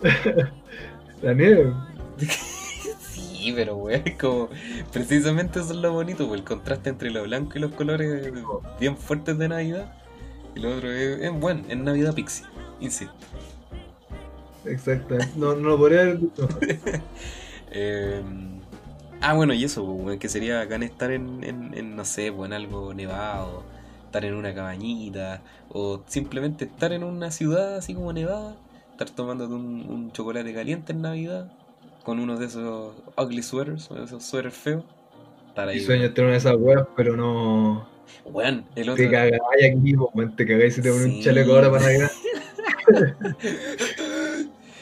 La nieve. Sí, pero weón, como. Precisamente eso es lo bonito, pues, el contraste entre lo blanco y los colores bien fuertes de Navidad. Y lo otro es, es bueno, es Navidad Pixie, insisto. Exactamente. No, no lo podría haber. Eh, ah, bueno, y eso, weón, que sería bacán estar en, en, en, no sé, pues, en algo nevado, estar en una cabañita, o simplemente estar en una ciudad así como nevada, estar tomándote un, un chocolate caliente en Navidad, con uno de esos ugly sweaters, o esos suéteres feos. Mi sueño es tener una de esas weas, pero no. El otro. Te cagáis aquí, weón, te cagáis si te pones Sí. un chaleco ahora para Navidad.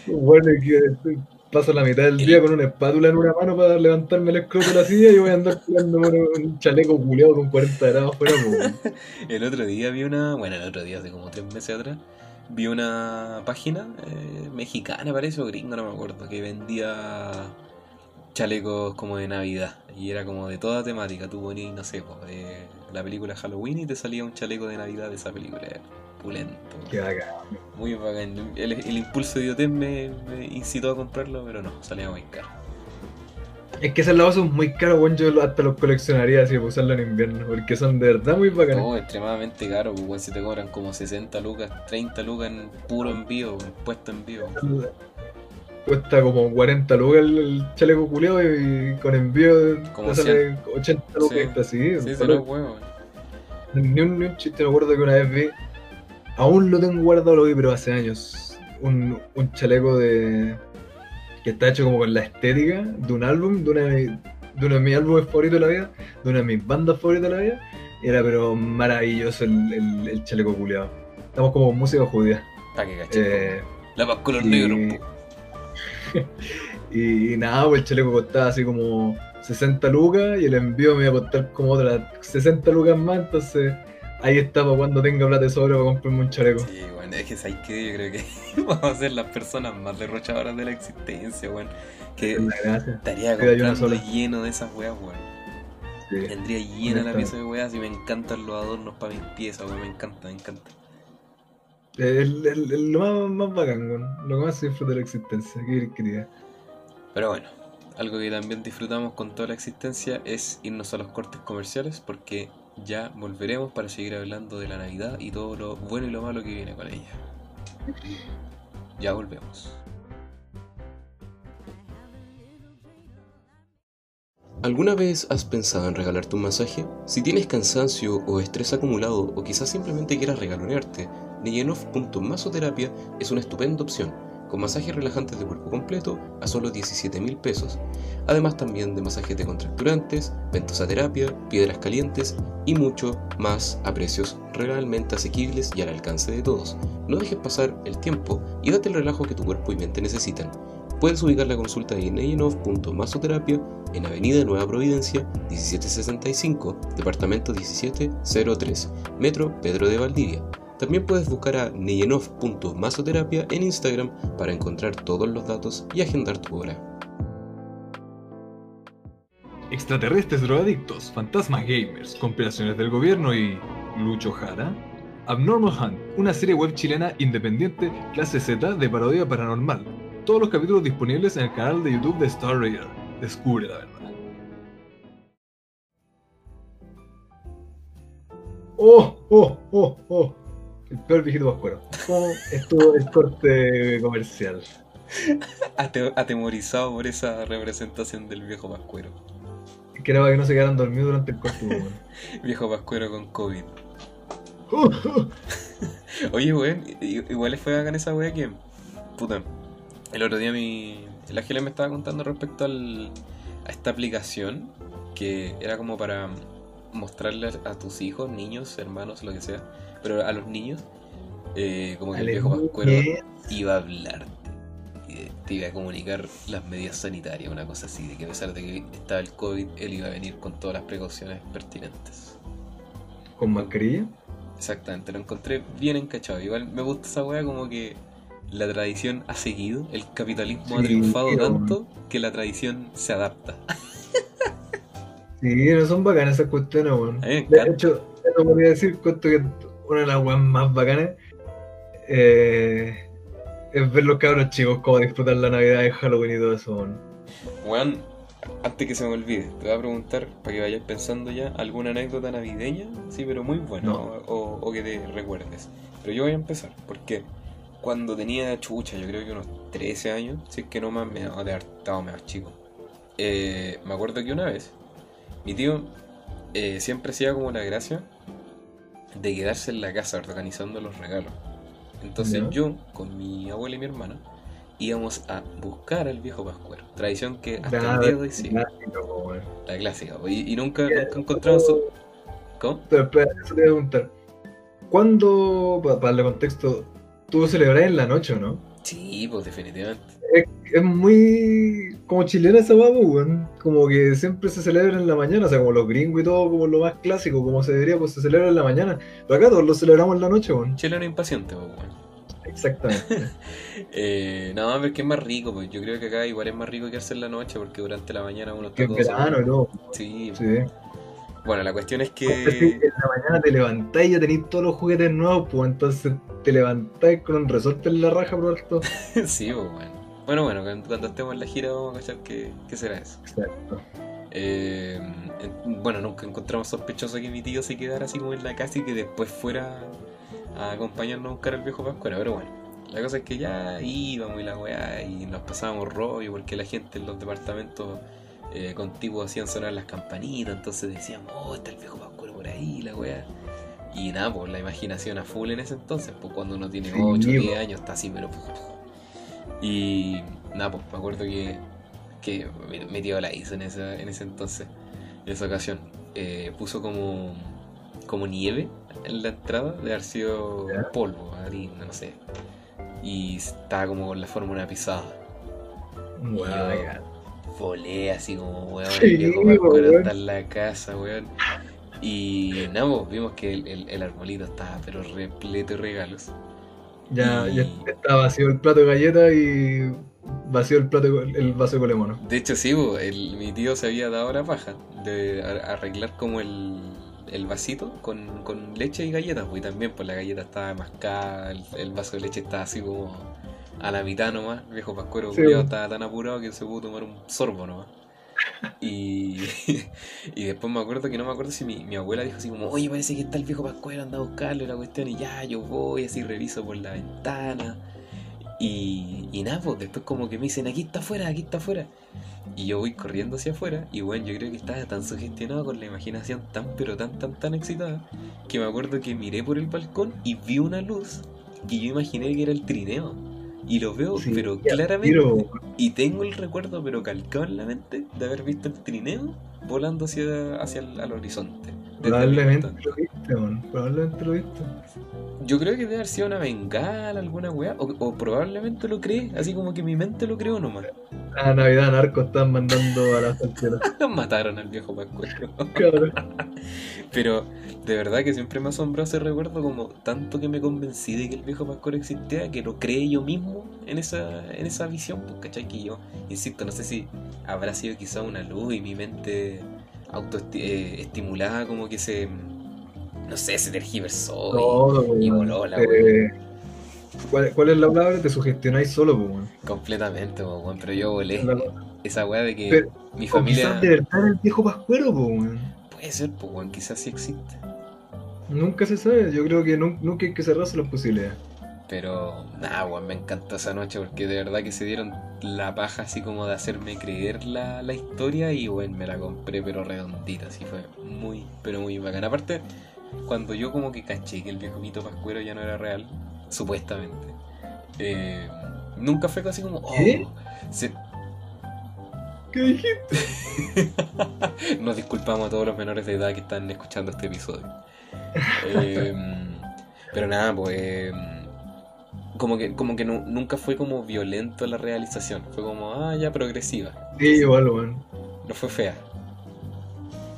bueno, que paso la mitad del día con una espátula en una mano para levantarme el escroto de la silla y voy a andar tirando un chaleco culeado con 40 grados fuera. El otro día vi una, bueno, el otro día, hace como tres meses atrás, vi una página eh, mexicana, parece, o gringa, no me acuerdo, que vendía chalecos como de Navidad. Y era como de toda temática. Tú ponías, no sé, pues, de la película Halloween y te salía un chaleco de Navidad de esa película. Pulento. Qué bacán. Muy bacán. El, el impulso de idiotez me, me incitó a comprarlo, pero no, salía muy caro. Es que esas lavas son muy caras, weón. Yo hasta los coleccionaría así para usarlo en invierno. Porque son de verdad muy bacanas. No, extremadamente caro, pues weón, si te cobran como 60 lucas, 30 lucas en puro envío, en puesto envío. Cuesta como 40 lucas el, el chaleco culiado y con envío Como sale 80 lucas Sí. extra, sí. Sí, se los huevos. Ni un, ni un chiste, me acuerdo que una vez vi, aún lo tengo guardado, lo vi, pero hace años, un, un chaleco de que está hecho como con la estética de un álbum, de, una, de de uno de mis álbumes favoritos de la vida, de una de mis bandas favoritas de la vida, y era pero maravilloso el, el, el chaleco culiado. Estamos como música judía. Que caché. Eh, La paz color y- negro, po. y, nada, pues el chaleco costaba así como 60 lucas y el envío me iba a costar como otras 60 lucas más, entonces ahí para cuando tenga plata de sobra para comprarme un chaleco. Sí, bueno, es que sabes que yo creo que vamos a ser las personas más derrochadoras de la existencia, weón. Que estaría comprando lleno de esas weas, weón. Sí. Tendría llena la pieza de weas y me encantan los adornos para mis piezas, weón. Me encanta, me encanta. El, el- el- lo más, más bacán, weón. Lo que más se disfruta de la existencia. ¿Qué querés que te diga? Pero bueno, algo que también disfrutamos con toda la existencia es irnos a los cortes comerciales porque ya volveremos para seguir hablando de la Navidad y todo lo bueno y lo malo que viene con ella. Ya volvemos. ¿Alguna vez has pensado en regalarte un masaje? Si tienes cansancio o estrés acumulado o quizás simplemente quieras regalonearte, Neyenov.masoterapia es una estupenda opción, con masajes relajantes de cuerpo completo a solo 17 mil pesos. Además también de masajes decontracturantes, ventosaterapia, piedras calientes y mucho más a precios realmente asequibles y al alcance de todos. No dejes pasar el tiempo y date el relajo que tu cuerpo y mente necesitan. Puedes ubicar la consulta en neyenov.masoterapia en Avenida Nueva Providencia 1765, Departamento 1703, Metro Pedro de Valdivia. También puedes buscar a neyenov.masoterapia en Instagram para encontrar todos los datos y agendar tu hora. Extraterrestres drogadictos, fantasmas gamers, compilaciones del gobierno y. Lucho Jara. Abnormal Hunt, una serie web chilena independiente, clase Z de parodia paranormal. Todos los capítulos disponibles en el canal de YouTube de Star Raider. Descubre la verdad. ¡Oh! ¡Oh! ¡Oh! ¡Oh! El peor viejito pascuero. ¿Cómo estuvo el corte comercial? Ate- atemorizado por esa representación del viejo pascuero. Que era para que no se quedaran dormidos durante el corte. Viejo pascuero con COVID. ¡Oh! ¡Oh! Oye, weón, igual fue bacán esa weá que. Puta. El otro día mi. El Ángel me estaba contando respecto al, a esta aplicación que era como para mostrarle a tus hijos, niños, hermanos, lo que sea, pero a los niños, eh, como que el viejo pascuero iba a hablarte te iba a comunicar las medidas sanitarias, una cosa así, de que a pesar de que estaba el COVID, él iba a venir con todas las precauciones pertinentes. ¿Con mascarilla? Exactamente, lo encontré bien encachado. Igual me gusta esa weá como que la tradición ha seguido, el capitalismo ha triunfado pero- tanto que la tradición se adapta. Sí, no son bacanas esas cuestiones, weón. De hecho, eso podría decir, cuento que una de las weas más bacanas eh, es ver los cabros chicos cómo disfrutan la Navidad y Halloween y todo eso, weón. Antes que se me olvide, te voy a preguntar, para que vayas pensando ya, alguna anécdota navideña, sí, pero muy buena, No. o, o que te recuerdes. Pero yo voy a empezar, porque cuando tenía chucha, yo creo que unos 13 años, si es que no más, me de haber estado más chico. Eh, me acuerdo que una vez, mi tío eh, siempre hacía como la gracia de quedarse en la casa organizando los regalos. Entonces yo, con mi abuela y mi hermana, íbamos a buscar al viejo Pascuero. Tradición que hasta el día de hoy sigue. po, weón. La clásica. Y, y nunca, nunca encontramos su... ¿Cómo? Pero espera, eso te voy a preguntar. ¿Cuándo, pa- para darle contexto, tú celebras en la noche o no? Sí, pues definitivamente. Es muy como chilena esa wea, po, weón. Como que siempre se celebra en la mañana, o sea, como los gringos y todo, como lo más clásico, como se debería, pues se celebra en la mañana. Pero acá todos lo celebramos en la noche, weón. Chileno impaciente, pues bueno. Exactamente. Eh, no, pero es que es más rico, pues yo creo que acá igual es más rico quedarse en la noche porque durante la mañana uno está todo verano y todo. Sí. Sí. Bueno, la cuestión es que que... en la mañana te levantás y ya tenéis todos los juguetes nuevos, pues entonces te levantás con un resorte en la raja por alto. sí, pues bueno. Bueno, bueno, cuando, estemos en la gira vamos a cachar qué, qué será eso. Exacto. Eh, en- bueno, nunca encontramos sospechoso que mi tío se quedara así como en la casa y que después fuera a acompañarnos a buscar al viejo Pascuera, pero bueno. La cosa es que ya íbamos y la weá y nos pasábamos rollo porque la gente en los departamentos eh, contiguos hacían sonar las campanitas, entonces decíamos, oh, está el viejo Pascuero por ahí, la weá. Y nada, pues la imaginación a full en ese entonces, pues cuando uno tiene Sí, 8 o 10 po. años está así, pero... Y nada, pues me acuerdo que, que mi- tío la hizo en, esa, en ese entonces, en esa ocasión. Eh, puso como, como nieve en la entrada, de haber sido polvo, harina, no sé. Y estaba como con la forma de una pisada. Wow, yo-. Volé así como, weón, Sí, está en la casa, weón. Y nada, pues, vimos que el, el- el arbolito estaba pero repleto de regalos. Ya, ya está vacío el plato de galletas y vacío el plato de- el vaso de colemono. De hecho, sí, el- mi tío se había dado la paja de arreglar como el, el vasito con, con leche y galletas, y también pues la galleta estaba mascada, el, el vaso de leche estaba así como a la mitad nomás, el viejo pascuero Sí, estaba tan apurado que se pudo tomar un sorbo nomás. Y, y después me acuerdo que no me acuerdo si mi, mi abuela dijo así como, oye, parece que está el viejo pascuero, anda a buscarlo la cuestión, y ya, yo voy, así reviso por la ventana. Y, y nada, pues después como que me dicen, aquí está afuera, aquí está afuera. Y yo voy corriendo hacia afuera y bueno, yo creo que estaba tan sugestionado con la imaginación tan pero tan tan tan excitada que me acuerdo que miré por el balcón y vi una luz y yo imaginé que era el trineo. Y lo veo, Sí, pero ya, claramente, y tengo el recuerdo pero calcado en la mente de haber visto el trineo volando hacia, hacia el al horizonte. Probablemente lo viste, man. Probablemente lo viste. Yo creo que debe haber sido una bengala, alguna weá, o, o probablemente lo creé, así como que mi mente lo creó nomás. A Navidad Narco están mandando a la soltera. Mataron al viejo Pascuero. Pero de verdad que siempre me asombró ese recuerdo como tanto que me convencí de que el viejo Pascuero existía que lo creé yo mismo en esa, en esa visión, pues, ¿cachai? Que yo, insisto, no sé si habrá sido quizá una luz y mi mente autoestimulada como que se, no sé, se tergiversó. y- Todo, y voló la Eh, ¿cuál, cuál es la palabra? Te sugestionáis solo, pues, man. Completamente, po, weón, pero yo volé. La- Esa weá de que Pero- mi familia... quizás de verdad el viejo Pascuero, pues, man. Puede ser, pues, weón, quizás sí existe. Nunca se sabe. Yo creo que nun- nunca hay que cerrarse las posibilidades. Pero, nada, weón, me encantó esa noche porque de verdad que se dieron la paja así como de hacerme creer la, la historia y, weón, me la compré pero redondita, así fue muy, pero muy bacán. Aparte, cuando yo como que caché que el viejo mito pascuero ya no era real, supuestamente, eh, nunca fue así como, oh, ¿Qué? se- ¿Qué dijiste? Nos disculpamos a todos los menores de edad que están escuchando este episodio. Eh, pero nada, pues. eh, como que, como que nu- nunca fue como violento la realización. Fue como, ah, ya progresiva. Sí, igual, man. No fue fea.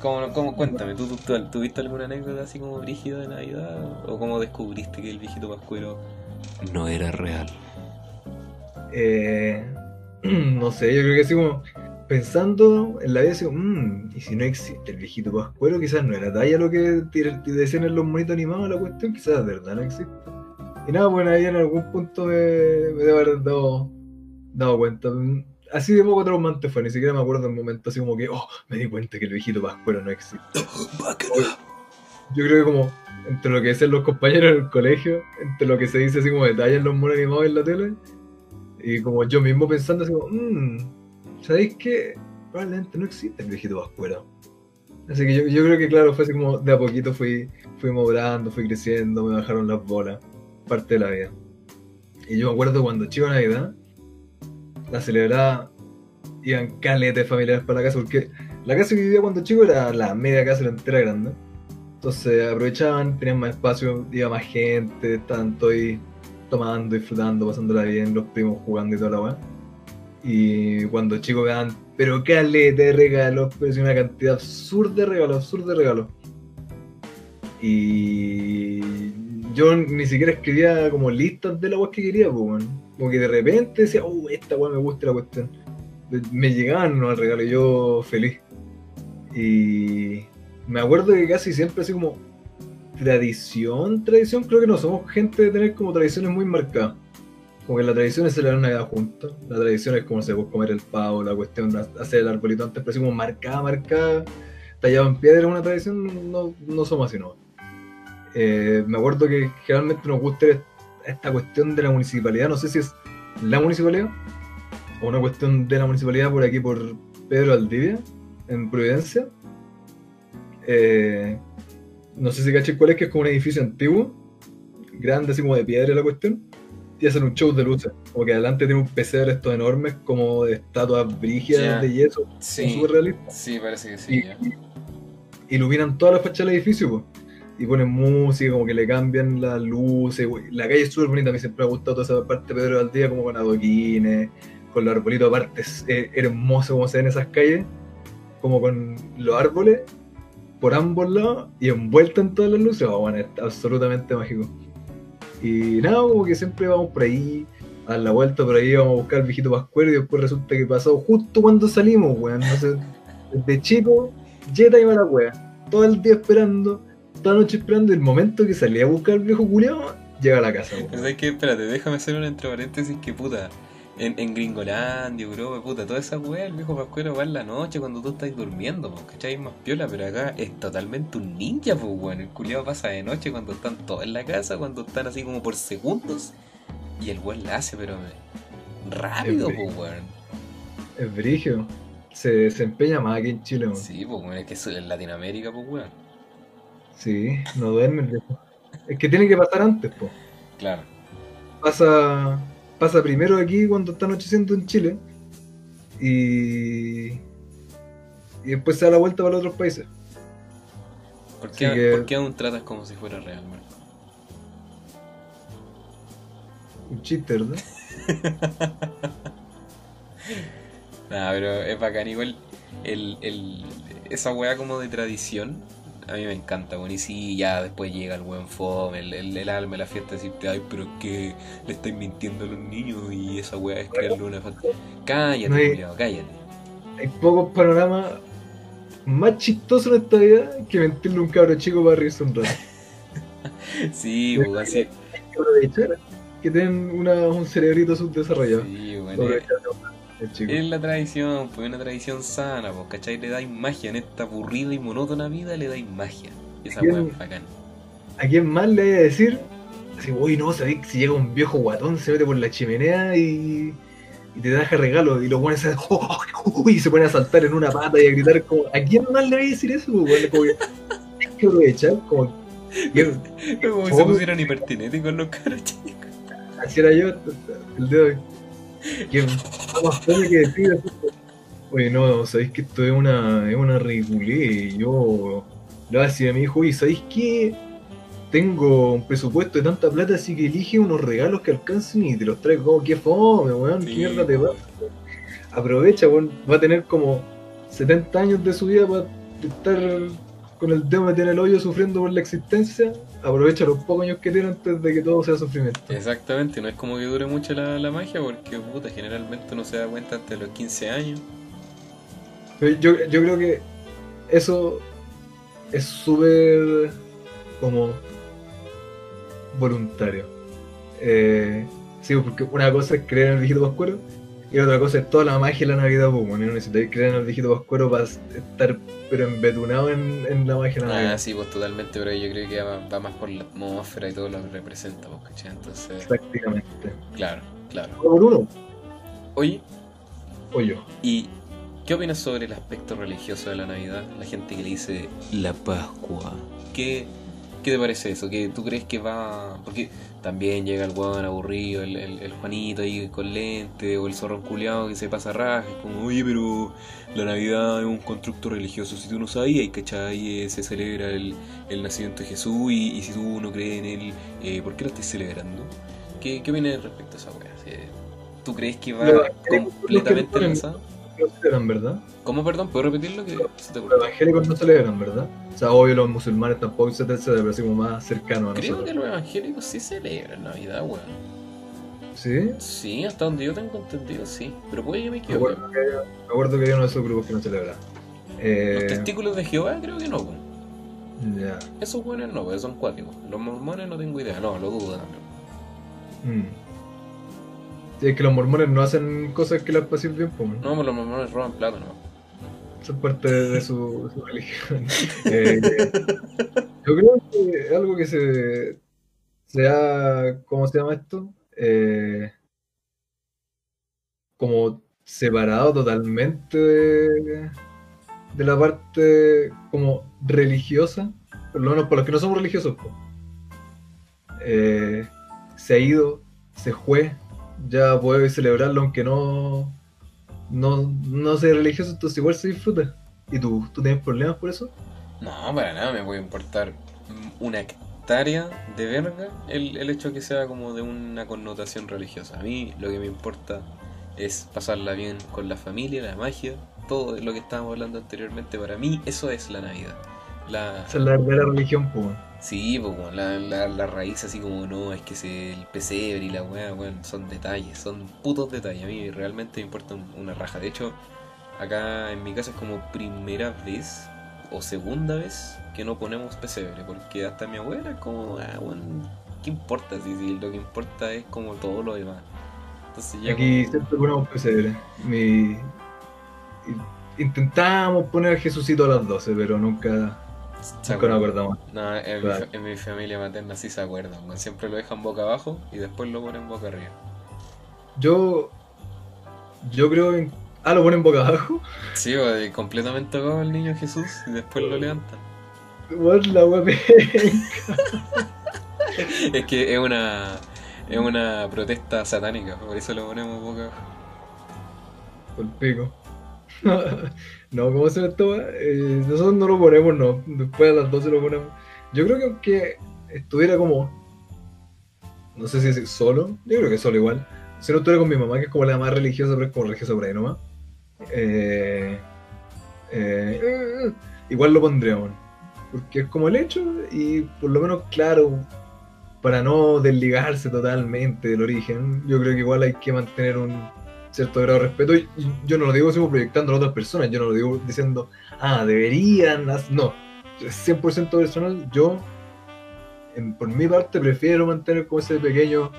¿Cómo, cómo, cuéntame, ¿tú, tú, tuviste alguna anécdota así como brígida de Navidad? ¿O cómo descubriste que el viejito pascuero no era real? Eh, no sé, yo creo que así como pensando en la vida, así como, "Mm, y si no existe el viejito Pascuero, quizás no era talla lo que decían en los monitos animados la cuestión, quizás de verdad no existe. Y nada, bueno, ahí en algún punto me, me debo haber dado cuenta. Así de poco traumante fue, ni siquiera me acuerdo del momento, así como que, oh, me di cuenta que el viejito Pascuero no existe. Yo creo que como entre lo que dicen los compañeros en el colegio, entre lo que se dice así como detalles los monos animados en la tele, y como yo mismo pensando así como, mmm, ¿sabéis qué? Probablemente no existe el viejito Pascuero. Así que yo, yo creo que claro, fue así como de a poquito fui, fui madurando, fui creciendo, me bajaron las bolas, parte de la vida. Y yo me acuerdo cuando chico Navidad, la celebraba, iban caletes familiares para la casa, porque la casa que vivía cuando chico era la media casa, la entera grande. Entonces aprovechaban, tenían más espacio, iba más gente, todos ahí tomando, disfrutando, pasándola bien, los primos jugando y toda la weá. Y cuando chicos vean, pero caleta de regalos, pero sí una cantidad absurda de regalos, absurda de regalos. Y yo ni siquiera escribía como listas de la weá que quería, pues. Como que de repente decía, oh, esta weá me gusta la cuestión. Me llegaban ¿no? al regalo y yo feliz. Y me acuerdo que casi siempre así como tradición, tradición, creo que no somos gente de tener como tradiciones muy marcadas. Como que la tradición es celebrar Navidad juntos. La tradición es como se puede comer el pavo, la cuestión de hacer el arbolito antes, pero así como marcada, marcada, tallado en piedra, una tradición, no, no somos así, no. Eh, me acuerdo que generalmente nos gusta esta cuestión de la municipalidad, no sé si es la municipalidad o una cuestión de la municipalidad por aquí, por Pedro Aldivia, en Providencia. Eh, no sé si caché cuál es, que es como un edificio antiguo, grande, así como de piedra la cuestión y hacen un show de luces. Como que adelante tiene un pesebre estos enormes, como de estatuas brígidas de yeso. Sí. Súper realistas. Sí, parece que sí. Y, iluminan toda la fachada del edificio, pues. Y ponen música, como que le cambian las luces. La calle es súper bonita, a mí siempre me ha gustado toda esa parte de Pedro Valdía, como con adoquines, con los arbolitos aparte. Es hermoso como se ven esas calles, como con los árboles por ambos lados y envuelto en todas las luces. Oh, bueno, es absolutamente mágico. Y nada, como que siempre vamos por ahí, a la vuelta por ahí vamos a buscar al viejito Pascuero y después resulta que pasó justo cuando salimos, weón. No sé, desde chico, Jetta iba a la wea. Todo el día esperando, toda la noche esperando, el momento que salía a buscar al viejo culiao, llega a la casa. Pero es que, espérate, déjame hacer un entre paréntesis que puta en, en Gringolandia, Europa, puta, toda esa weá, el viejo Pascuero va en la noche cuando tú estás durmiendo, pues, ¿cachai? más piola, pero acá es totalmente un ninja, pues, weón. El culiado pasa de noche cuando están todos en la casa, cuando están así como por segundos. Y el weón la hace, pero rápido, pues, weón. Es brigio. Se, se empeña más aquí en Chile, weón. Sí, pues, weón, es que es en Latinoamérica, pues, weón. Sí, no duermen, Es que tiene que pasar antes, pues. Claro. Pasa pasa primero aquí cuando está anocheciendo en Chile y, y después se da la vuelta para los otros países. ¿Por qué, aún tratas como si fuera real, Marco? Un chiste, ¿verdad? Nada, pero es bacán. Igual el, el, esa weá como de tradición a mí me encanta, bueno, y si ya después llega el buen fome, el, el, alma, la fiesta, decirte, ay, pero es que le estáis mintiendo a los niños y esa weá es crearle una falta. Cállate, no cállate. Hay pocos panoramas más chistosos en esta vida que mentirle a un cabro chico para reírse un rato. sí, pues así. Hay que aprovechar que tienen una, un cerebrito subdesarrollado. Sí, bueno. Es la tradición, pues una tradición sana, pues, ¿cachai? Le dais magia en esta aburrida y monótona vida, le dais magia. esa weá es bacán. ¿A quién más le voy a decir? Así, uy, no, sabéis si llega un viejo guatón, se mete por la chimenea y, y te deja regalo y los buenos se, uy, se ponen a saltar en una pata y a gritar como, ¿a quién más le voy a decir eso? Pues, como que, hay que aprovechar, como... como se pusieron hipertinéticos los caros chicos. Así era yo el de hoy que más que decir oye no, sabéis que esto es una, es una ridiculez, yo le voy a decir a mi hijo, y ¿sabéis qué? Tengo un presupuesto de tanta plata, así que elige unos regalos que alcancen y te los traigo. Oh, qué fome, weón, qué mierda te pasa. Aprovecha, weón, va a tener como 70 años de su vida para estar con el dedo metido en el hoyo sufriendo por la existencia, aprovecha los pocos años que tiene antes de que todo sea sufrimiento. Exactamente, no es como que dure mucho la, magia porque puta, generalmente uno se da cuenta antes de los 15 años. yo, yo creo que eso es súper como voluntario. Eh, sí, porque una cosa es creer en el viejito pascuero y otra cosa es toda la magia de la Navidad, pues, bueno, no necesitáis creer en el viejito Pascuero para estar pero embetunado en, en la magia de la Navidad. Ah, sí, pues totalmente, pero yo creo que va, más por la atmósfera y todo lo que representa, pues, ¿cachai? Entonces... Prácticamente. Claro, claro. por uno? Oye. O yo. ¿Y qué opinas sobre el aspecto religioso de la Navidad? La gente que le dice la Pascua. ¿Qué, qué te parece eso? ¿Que ¿Tú crees que va...? Porque también llega el weón aburrido, el, el, Juanito ahí con lente, o el zorro culiado que se pasa rajas, como, oye, pero la Navidad es un constructo religioso, si tú no sabías, ¿cachai? Eh, se celebra el, el nacimiento de Jesús y, si tú no crees en él, eh, ¿por qué lo estás celebrando? ¿Qué, qué opinas respecto a esa weá? ¿Tú crees que va completamente lanzado? No celebran, ¿verdad? ¿Cómo, perdón? ¿Puedo repetirlo? Que se te los evangélicos no celebran, ¿verdad? O sea, obvio los musulmanes tampoco se celebran, pero así como más cercano a nosotros. Creo que los evangélicos sí celebran Navidad, weón. ¿Sí? Sí, hasta donde yo tengo entendido, sí. Pero puede que me equivoque. Me acuerdo que, hay uno de esos grupos que no celebra. Eh... Los testículos de Jehová creo que no, weón. Ya. Esos buenos no, porque son cuáticos. Los mormones no tengo idea, no, lo dudo también. Mm. Sí, es que los mormones no hacen cosas que las pasen bien, pues. No, pues los mormones roban plata, ¿no? Son parte de su, su religión. Eh, yo creo que es algo que se, se ha, ¿cómo se llama esto? Eh, como separado totalmente de, de la parte como religiosa, por lo menos por los que no somos religiosos, po. Eh, se ha ido, se fue, ya puede celebrarlo aunque no, no, no sea religioso, entonces igual se disfruta. ¿Y tú? ¿Tú tienes problemas por eso? No, para nada me puede importar una hectárea de verga el, el hecho que sea como de una connotación religiosa. A mí lo que me importa es pasarla bien con la familia, la magia, todo lo que estábamos hablando anteriormente. Para mí eso es la Navidad. La... Esa es la verdadera religión, pues. Sí, pues bueno, la, la, la raíz así como no, es que se, el pesebre y la weá, weón, son detalles, son putos detalles. A mí realmente me importa un- una raja. De hecho, acá en mi casa es como primera vez o segunda vez que no ponemos pesebre, porque hasta mi abuela es como, ah, weón, ¿qué importa? Si, si lo que importa es como todo lo demás. Entonces ya Aquí como- siempre ponemos pesebre. Mi... Intentamos poner a Jesucito a las 12, pero nunca, nunca nos acuerda. acordamos. No, en, Claro. mi, fa- en mi familia materna sí se acuerdan, weón. siempre lo dejan boca abajo y después lo ponen boca arriba. Yo. Yo creo en. Ah, lo ponen boca abajo. Sí, completamente ahogado el niño Jesús y después lo levantan. What la Es que es una es una protesta satánica, por eso lo ponemos boca abajo. Por pico. no, ¿cómo se wea? Eh, nosotros no lo ponemos, no. Después a las 12 lo ponemos. Yo creo que aunque estuviera como. No sé si decir solo. Yo creo que solo igual. Si no estuviera con mi mamá, que es como la más religiosa, pero es como religiosa por ahí nomás. Eh, eh, igual lo pondríamos. Porque es como el hecho y por lo menos claro. Para no desligarse totalmente del origen, yo creo que igual hay que mantener un, cierto grado de respeto. Y y yo no lo digo como proyectando a otras personas, yo no lo digo diciendo, ah, deberían. hac-". No, es 100% personal. Yo, en- por mi parte, prefiero mantener como ese pequeño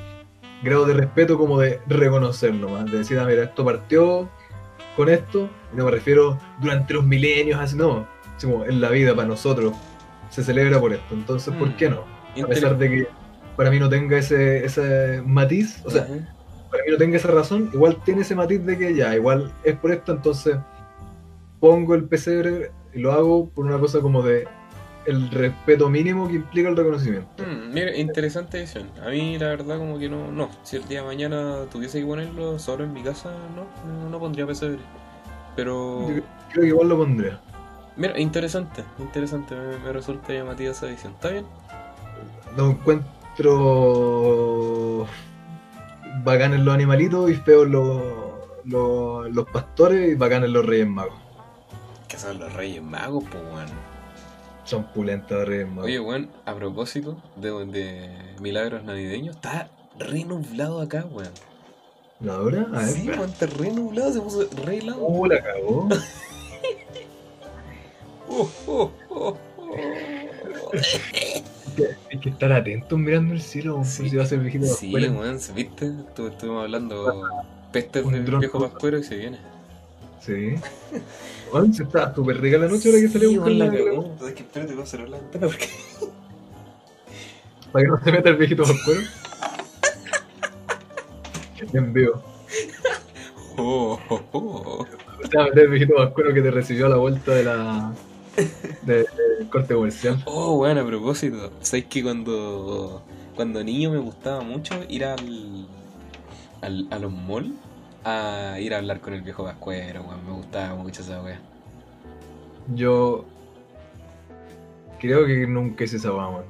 grado de respeto, como de reconocer nomás, de decir, ah, mira, esto partió con esto, y no me refiero durante los milenios, así, no, así como en la vida para nosotros se celebra por esto. Entonces, ¿por Mm. qué no? A pesar de que para mí no tenga ese, ese matiz, o sea. Para mí no tenga esa razón, igual tiene ese matiz de que ya, igual es por esto, entonces pongo el pesebre y lo hago por una cosa como de el respeto mínimo que implica el reconocimiento. Mm, mira, interesante visión. A mí la verdad como que no, no. Si el día de mañana tuviese que ponerlo solo en mi casa, no, no, no pondría pesebre. Pero Yo creo que igual lo pondría. mira, interesante, interesante, me, me resulta llamativa esa visión. ¿Está bien? Lo encuentro bacanes los animalitos y feos los, los, los pastores y bacanes los reyes magos. Que son los Reyes Magos, pues weón. Son pulentos los reyes magos. Oye, weón, a propósito de, de milagros navideños, está re nublado acá, weón. ¿La hora? A ver, Sí, weón, está re nublado, se puso re helado. Uh, la cagó. Oh, oh, oh, oh. Hay que estar atentos mirando el cielo, por Sí. si va a ser viejito Sí, weón, ¿viste? Estu- Estuvimos hablando pestes Un del viejo pascuero y se viene. Sí. Weón, se está súper rica la noche ahora que salió a buscar la cagó. Es que espérate, voy a cerrar la ventana porque... Para que no se meta el viejito pascuero. En vivo. Oh, oh, oh. Se va a meter el viejito pascuero que te recibió a la vuelta de la. De- corte comercial. Oh, bueno, a propósito, ¿sabes que cuando, cuando niño me gustaba mucho ir al, al a los malls a ir a hablar con el viejo Pascuero, weón? Me gustaba mucho esa wea. Yo. Creo que nunca hice esa weá, weón.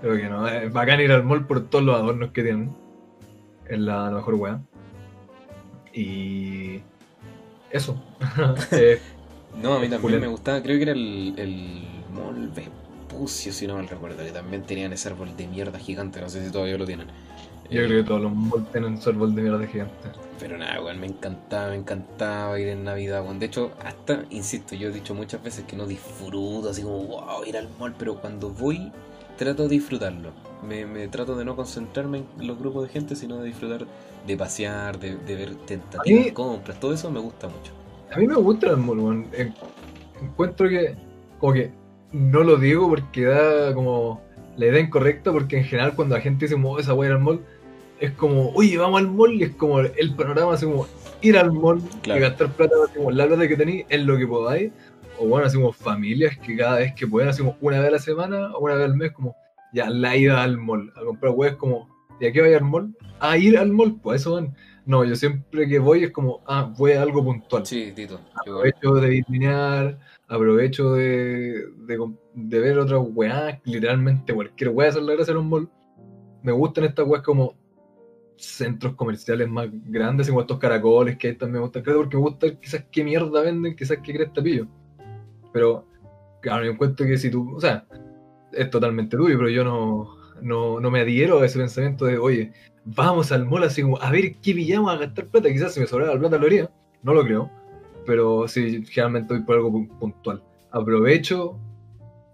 Creo que no. Es bacán ir al mall por todos los adornos que tienen. Es la, la mejor weá. Y. Eso. Eh, No, a mí también me gustaba, creo que era el, el mall Vespucio, si no mal recuerdo, que también tenían ese árbol de mierda gigante, no sé si todavía lo tienen. yo Eh, creo que todos los malls tienen su árbol de mierda gigante. Pero nada, weón, me encantaba, me encantaba ir en Navidad, weón. De hecho, hasta, insisto, yo he dicho muchas veces que no disfruto así como, wow, ir al mall, pero cuando voy, trato de disfrutarlo. Me, me trato de no concentrarme en los grupos de gente, sino de disfrutar de pasear, de, de ver tentativas, compras, todo eso me gusta mucho. A mí me gusta el mall, weón. En- Encuentro que, como que, no lo digo porque da como la idea incorrecta, porque en general cuando la gente dice, "Oh, esa weá ir al mall, es como, oye, vamos al mall, y es como el panorama, así como ir al mall Claro. y gastar plata, así como la plata que tenéis es lo que podáis. O bueno, así como familias que cada vez que pueden, así como una vez a la semana o una vez al mes, como ya la ida al mall, a comprar weas como, ¿y a qué vaya al mall? A ir al mall, pues eso van. No, yo siempre que voy es como, ah, voy a algo puntual Sí, Tito. aprovecho de vitrinear, aprovecho de, de, de ver otras weas, literalmente cualquier wea hacer la gracia en un mall. Me gustan estas weas como centros comerciales más grandes, como estos caracoles que hay también me gustan, creo, porque me gusta quizás qué mierda venden, quizás qué cresta pillo. Pero, claro, yo encuentro que si tú, o sea, es totalmente tuyo, pero yo no, no, no me adhiero a ese pensamiento de, oye, vamos al mall así como, a ver qué pillamos a gastar plata, quizás si me sobrara la plata lo haría, no lo creo, pero sí, generalmente voy por algo pu- puntual. Aprovecho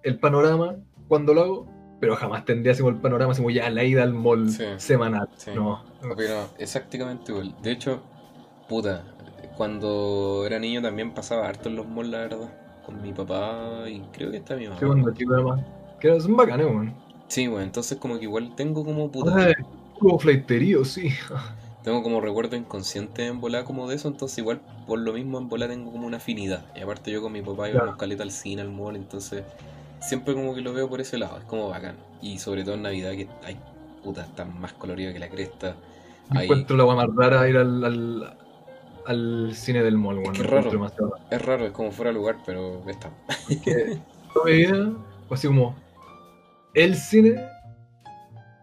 el panorama cuando lo hago, pero jamás tendría así como el panorama así como ya la ida al mall Sí, semanal. sí. No, Opino exactamente igual. De hecho, puta, cuando era niño también pasaba harto en los malls, la verdad. Con mi papá y creo que está mi mamá. cuando chico además, que son bacanes, weón. Sí, bueno, entonces como que igual tengo como puta. Ay, Como fleiterío, sí. Tengo como recuerdo inconsciente en volar como de eso, entonces igual por lo mismo en volar tengo como una afinidad. Y aparte yo con mi papá íbamos Claro. caleta al cine, al mall, entonces siempre como que lo veo por ese lado, es como bacán. Y sobre todo en Navidad que hay puta, está más colorido que la cresta. Me Ahí encuentro la más rara ir al, al, al cine del mall, que lo raro. demasiado es raro, es como fuera de lugar, pero está. toda mi vida, así como el cine,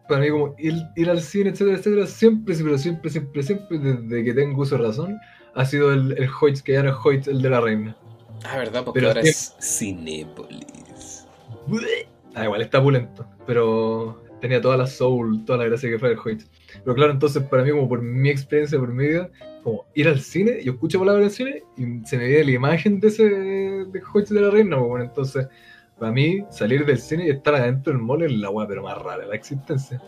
para mí como ir, ir al cine, etcétera, etcétera, siempre, pero siempre, siempre, siempre, desde que tengo uso de razón, ha sido el, el Hoyts, que ya no es Hoyts, el de la reina. Ah, verdad, porque Pero ahora sí- es Cinépolis. Ah, igual está pulento, pero tenía toda la soul, toda la gracia que fue el Hoyts. Pero claro, entonces para mí, como por mi experiencia, por mi vida, como ir al cine, yo escucho palabras del cine y se me viene la imagen de ese de Hoyts de la reina, pues, bueno, entonces para mí salir del cine y estar adentro del mall es la weá, pero más rara de la existencia.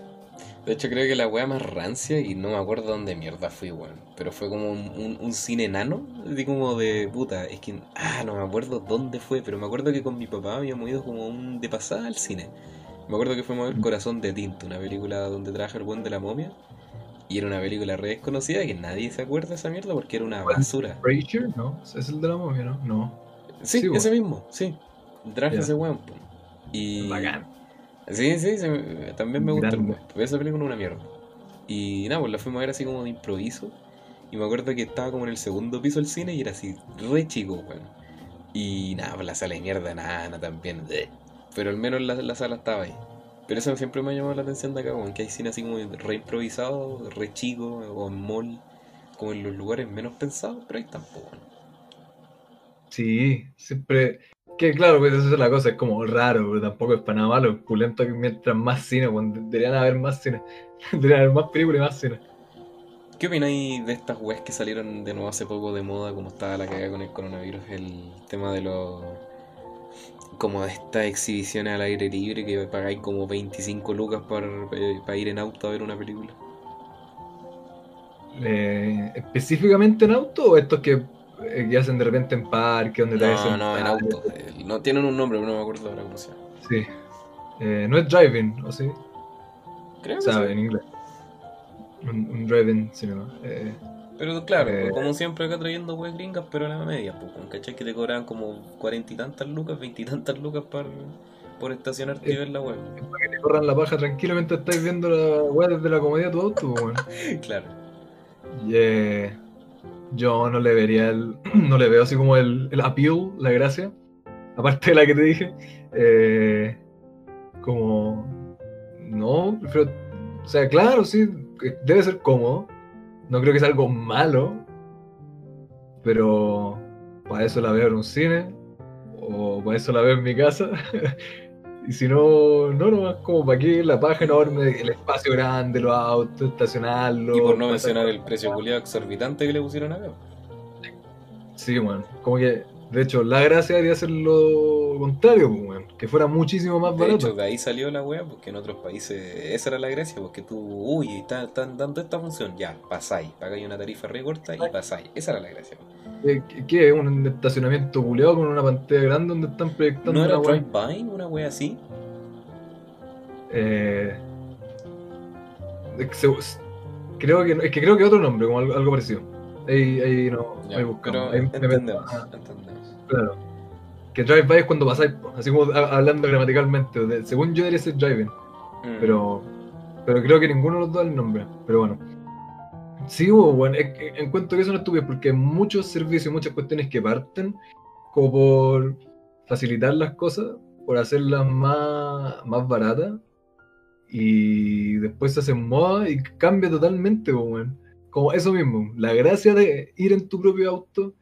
De hecho, creo que la wea más rancia, y no me acuerdo dónde mierda fui, weón. Pero fue como un, un, un cine enano, así como de puta. Es que, ah, no me acuerdo dónde fue, pero me acuerdo que con mi papá habíamos ido como un de pasada al cine. Me acuerdo que fuimos a ver Corazón de Tinto, una película donde trabaja el buen de la momia. Y era una película re desconocida que nadie se acuerda de esa mierda porque era una basura. Frasier, ¿no? Es el de la momia, ¿no? No. Sí, ese mismo, sí. Traje ese weón. Y. Bacán. Sí, sí, me- también me gusta el Grande. weón, esa película es una mierda. Y nada, pues la fuimos a ver así como de improviso. Y me acuerdo que estaba como en el segundo piso del cine y era así, re chico, weón. Y nada, pues la sala de mierda, nada, nada también. bleh. Pero al menos la, la sala estaba ahí. Pero eso siempre me ha llamado la atención de acá, weón, que hay cine así como re improvisado, re chico, o en mall, como en los lugares menos pensados, pero ahí tampoco, weón. Sí, siempre. Que claro, pues esa es la cosa, es como raro, pero tampoco es para nada malo. Es pulento que mientras más cine, cuando deberían haber más cine. deberían haber más películas y más cine. ¿Qué opináis de estas webs que salieron de nuevo hace poco de moda, como estaba la cagada con el coronavirus? El tema de los. como de estas exhibiciones al aire libre que pagáis como 25 lucas para, eh, para ir en auto a ver una película. Eh, ¿Específicamente en auto o estos que, que hacen de repente en parque, donde No, no, en auto. Eh, No tienen un nombre, pero no me acuerdo ahora cómo se llama. Sí. Eh, no es driving, ¿o sí? Creo que Sabe sí. en inglés. Un, un driving cinema. Eh, Pero claro, Eh. como siempre acá trayendo webs gringas, pero a la media, pues, ¿cachai? Que te cobraban como cuarenta y tantas lucas, veintitantas lucas por, por estacionarte y Eh. ver la web. para que te corran la paja tranquilamente estáis viendo la weá desde la comodidad de tu auto, weón. claro. Y, eh, yo no le vería el. No le veo así como el, el appeal, la gracia. Aparte de la que te dije. eh, como. No, prefiero. O sea, claro, sí, debe ser cómodo. No creo que sea algo malo. Pero. Para eso la veo en un cine. O para eso la veo en mi casa. Y si no, no, no, es como para qué la paja enorme, el espacio grande, los autos, estacionarlos. Y por no mencionar el precio culiado exorbitante que le pusieron acá. Sí, bueno, como que, de hecho, la gracia debería ser lo, lo contrario, pues, weón, que fuera muchísimo más De barato. hecho, de ahí salió la wea, porque en otros países esa era la gracia, porque tú, uy, está- están dando esta función, ya, pasáis, pagáis una tarifa re corta y pasáis. Esa era la gracia. Eh, ¿Qué es? ¿Un estacionamiento culeado con una pantalla grande donde están proyectando ¿No era una weá? Drive-By, una wea así? Eh, es creo que es que creo que otro nombre, como algo, algo parecido. Ahí, ahí no, Ya, ahí buscamos. Ahí entendemos, Ah, entendemos. claro. Que drive-by es cuando pasáis, así como hablando gramaticalmente. de- según yo debería ser driving, Mm. pero pero creo que ninguno de los dos da el nombre. Pero bueno. Sí, bueno, encuentro que eso no es estúpido porque muchos servicios, muchas cuestiones que parten como por facilitar las cosas, por hacerlas más, más baratas y después se hacen moda y cambia totalmente, weón. Como eso mismo, la gracia de ir en tu propio auto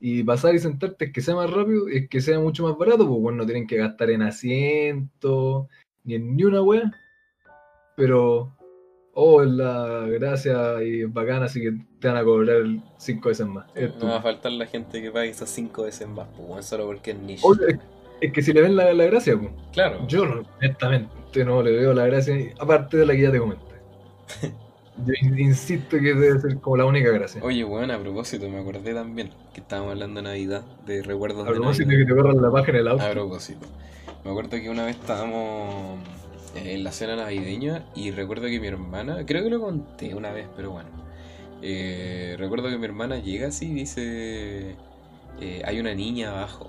y pasar y sentarte es que sea más rápido y es que sea mucho más barato, pues bueno, no tienen que gastar en asiento ni en ni una wea. Pero, oh, es la gracia y es bacana, así que te van a cobrar cinco veces más. No va a faltar la gente que pague esas cinco veces más, pues, solo porque es niche. Oye, es, que si le ven la, la gracia, pues. Claro. Yo, honestamente, no le veo la gracia, aparte de la que ya te comenté. Yo in- insisto que debe ser como la única gracia. Oye, weón, a propósito, me acordé también que estábamos hablando de Navidad, de recuerdos A de propósito Navidad. de que te corran la página del auto. A propósito. Me acuerdo que una vez estábamos en la cena navideña y recuerdo que mi hermana, creo que lo conté una vez, pero bueno. eh, recuerdo que mi hermana llega así y dice, eh, hay una niña abajo.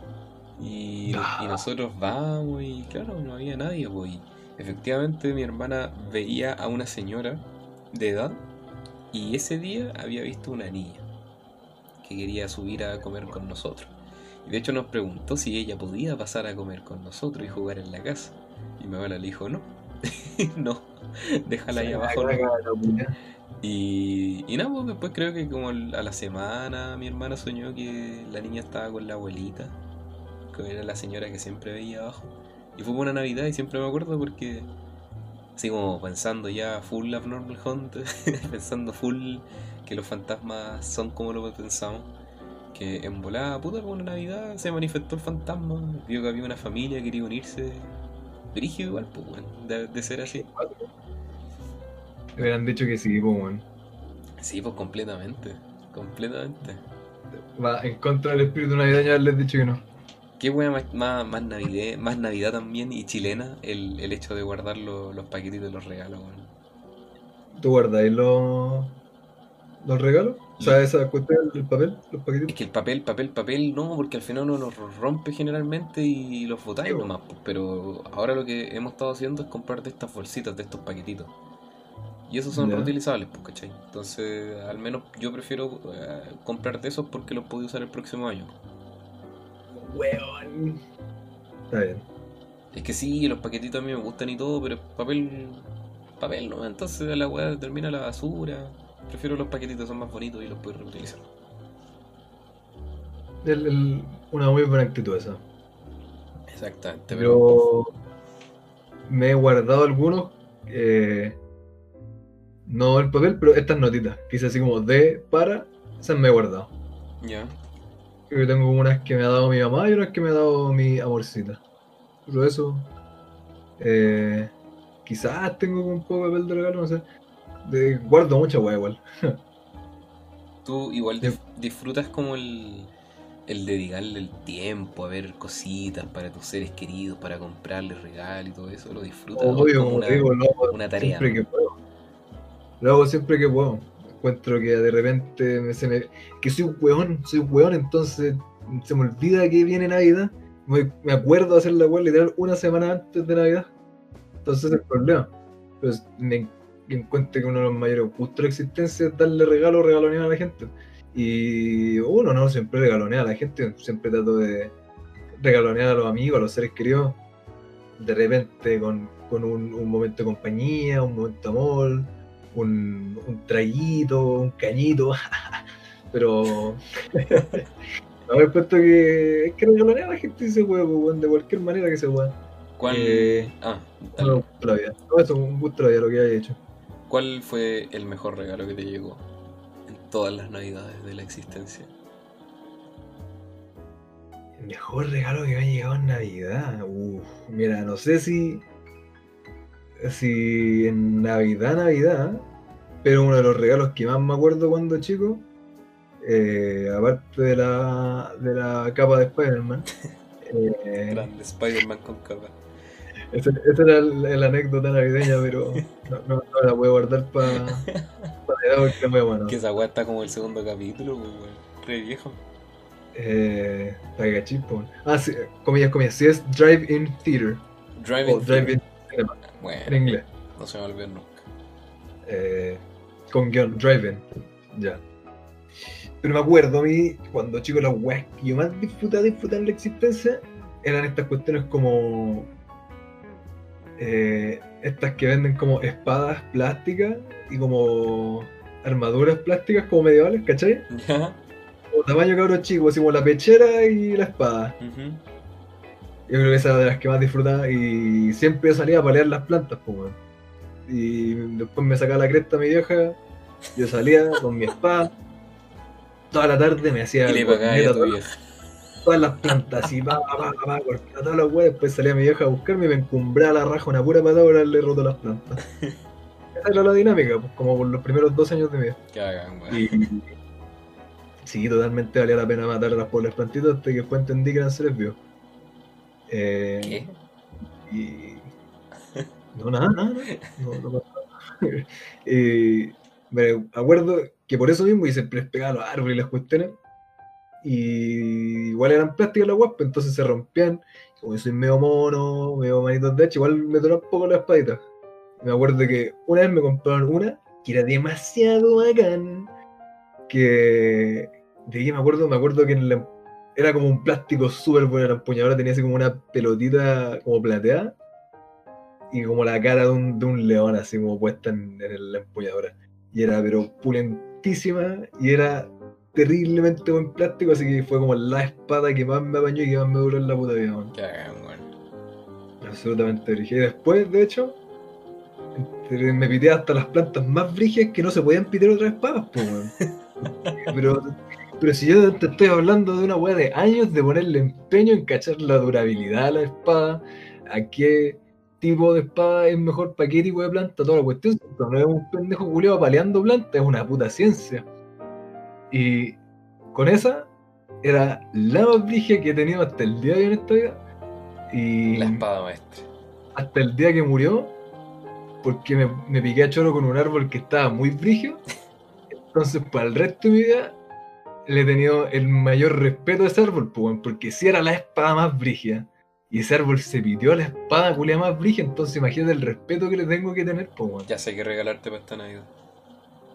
Y, Ah. y nosotros vamos y claro, no había nadie. Pues, y efectivamente mi hermana veía a una señora de edad y ese día había visto una niña que quería subir a comer con nosotros. Y de hecho nos preguntó si ella podía pasar a comer con nosotros y jugar en la casa. Y mi abuela le dijo, no, no, déjala ahí abajo. no". Y, y nada, pues después creo que como a la semana mi hermana soñó que la niña estaba con la abuelita, que era la señora que siempre veía abajo. Y fue una Navidad y siempre me acuerdo porque, así como pensando ya full Abnormal Hunt, pensando full que los fantasmas son como lo pensamos, que en volada, puta, una Navidad se manifestó el fantasma, vio que había una familia, quería unirse. Brígido igual, pues, bueno, de, de ser así. Me hubieran dicho que sí, pues, weón. Sí, pues completamente, completamente. Va en contra del espíritu navideño haberles dicho que no. Qué wea más, más, más, Navidad, más Navidad también y chilena el, el hecho de guardar lo- los paquetitos de los regalos, weón. ¿Tú guardáis los, los regalos? O sea, esa cuestión del papel, los Es paquetitos. que el papel, papel, papel, no, porque al final uno los rompe generalmente y los botáis Sí, nomás, pues, pero ahora lo que hemos estado haciendo es comprar de estas bolsitas, de estos paquetitos. Y esos son reutilizables, pues, ¿cachai? Entonces, al menos yo prefiero eh, comprar de esos porque los puedo usar el próximo año. Weón. Está bien. Es que sí, los paquetitos a mí me gustan y todo, pero papel, papel, ¿no? Entonces la weá termina la basura. Prefiero los paquetitos, son más bonitos y los puedo reutilizar. El- el- una muy buena actitud esa. Exactamente, pero me he guardado algunos. eh, no el papel, pero estas notitas. Que hice así como de, para. Esas me he guardado. ya. Yo tengo unas que me ha dado mi mamá y unas que me ha dado mi amorcita. Pero eso. eh, quizás tengo un poco de papel de regalo, no sé. De- guardo mucha weá igual. Tú igual Sí. disfrutas como el, el dedicarle el tiempo a ver cositas para tus seres queridos, para comprarles regalos y todo eso, lo disfrutas. ¿O es Obvio, como una, te digo, lo hago una tarea. siempre que puedo. Lo hago siempre que puedo. Encuentro que de repente me, se me, que soy un weón, soy un weón, entonces se me olvida que viene Navidad. Me, me acuerdo de hacer la weá literal una semana antes de Navidad. Entonces es el problema. Pero me encuentro que uno de los mayores gustos de la existencia es darle regalo, regalonear a la gente. Y uno no siempre regalonea a la gente, siempre trato de regalonear a los amigos, a los seres queridos. De repente con, con un, un momento de compañía, un momento de amor, un, un traguito, un cañito. Pero no me encuentro que es que regalonear a la gente ese huevo, de cualquier manera que se pueda. ¿Cuál, Eh, ah, No la vida. No, eso es un gusto la vida lo que haya hecho. ¿Cuál fue el mejor regalo que te llegó en todas las navidades de la existencia? Mejor regalo que me ha llegado en Navidad. Uf, mira, no sé si. Si en Navidad, Navidad. Pero uno de los regalos que más me acuerdo cuando chico. eh, aparte de la, de la capa de Spider-Man. eh, Grande Spider-Man con capa. Esa, esa era la, la anécdota navideña, pero no, no- no la voy a guardar para Navidad porque es muy bueno. Que esa weá está como el segundo capítulo, pues, weón. Re viejo. Eh, para que cachis, po. Ah, sí, comillas, comillas. Sí es Drive-In Theater. Driving O Drive-In Cinema, en inglés. no se me va a olvidar nunca. Eh, con guion, Drive-In. Ya. Pero me acuerdo a mí, cuando chico, las weas que yo más disfrutaba, disfrutar en la existencia eran estas cuestiones como. Eh, estas que venden como espadas plásticas y como armaduras plásticas como medievales, ¿cachai? Como tamaño cabro chico, así como la pechera y la espada. Yo creo que esa era de las que más disfrutaba y siempre salía a palear las plantas, pues. Y después me sacaba la cresta mi vieja, yo salía con mi espada, toda la tarde me hacía Y le pagaba a corneta tu todas, vieja. Todas las plantas y pa, pa, pa, cortaba todas las weas, después salía mi vieja a buscarme y me encumbraba la raja una pura patada por haberle roto las plantas. Esa era la dinámica, pues, como por los primeros dos años de mi vida. Que hagan. Y sí, totalmente valía la pena matar a las pobres plantitas hasta que después entendí que eran seres vivos. Eh, ¿Qué? Y. No, nada, nada. No, no nada. Y me acuerdo que por eso mismo hice siempre les pegaba a los árboles y las cuestiones. Y igual eran plásticas las guapas, entonces se rompían. Como yo soy medio mono, medio manitos de hecho, igual me duró un poco la espadita. Me acuerdo que una vez me compraron una que era demasiado bacán. Que. De qué me acuerdo, me acuerdo que en la- era como un plástico súper bueno. La empuñadura tenía así como una pelotita como plateada y como la cara de un, de un león, así como puesta en, en la empuñadura. Y era, pero pulentísima y era terriblemente buen plástico, así que fue como la espada que más me apañó y que más me duró en la puta vida, man. Absolutamente brígida. Y después, de hecho, me pité hasta las plantas más brígidas que no se podían pitear otras espadas, weón. pero, pero si yo te estoy hablando de una weá de años de ponerle empeño en cachar la durabilidad a la espada, a qué tipo de espada es mejor para qué tipo de planta, toda la cuestión, no es un pendejo culiado paleando plantas, es una puta ciencia. Y con esa era la más brígida que he tenido hasta el día de hoy en esta vida. Y La espada maestra. hasta el día que murió, porque me, me piqué a choro con un árbol que estaba muy brígido. Entonces, para el resto de mi vida, le he tenido el mayor respeto a ese árbol, pues, porque si era la espada más brígida, y ese árbol se pidió la espada culia más brígida, entonces imagínate el respeto que le tengo que tener, pues. Ya sé qué regalarte para esta Navidad.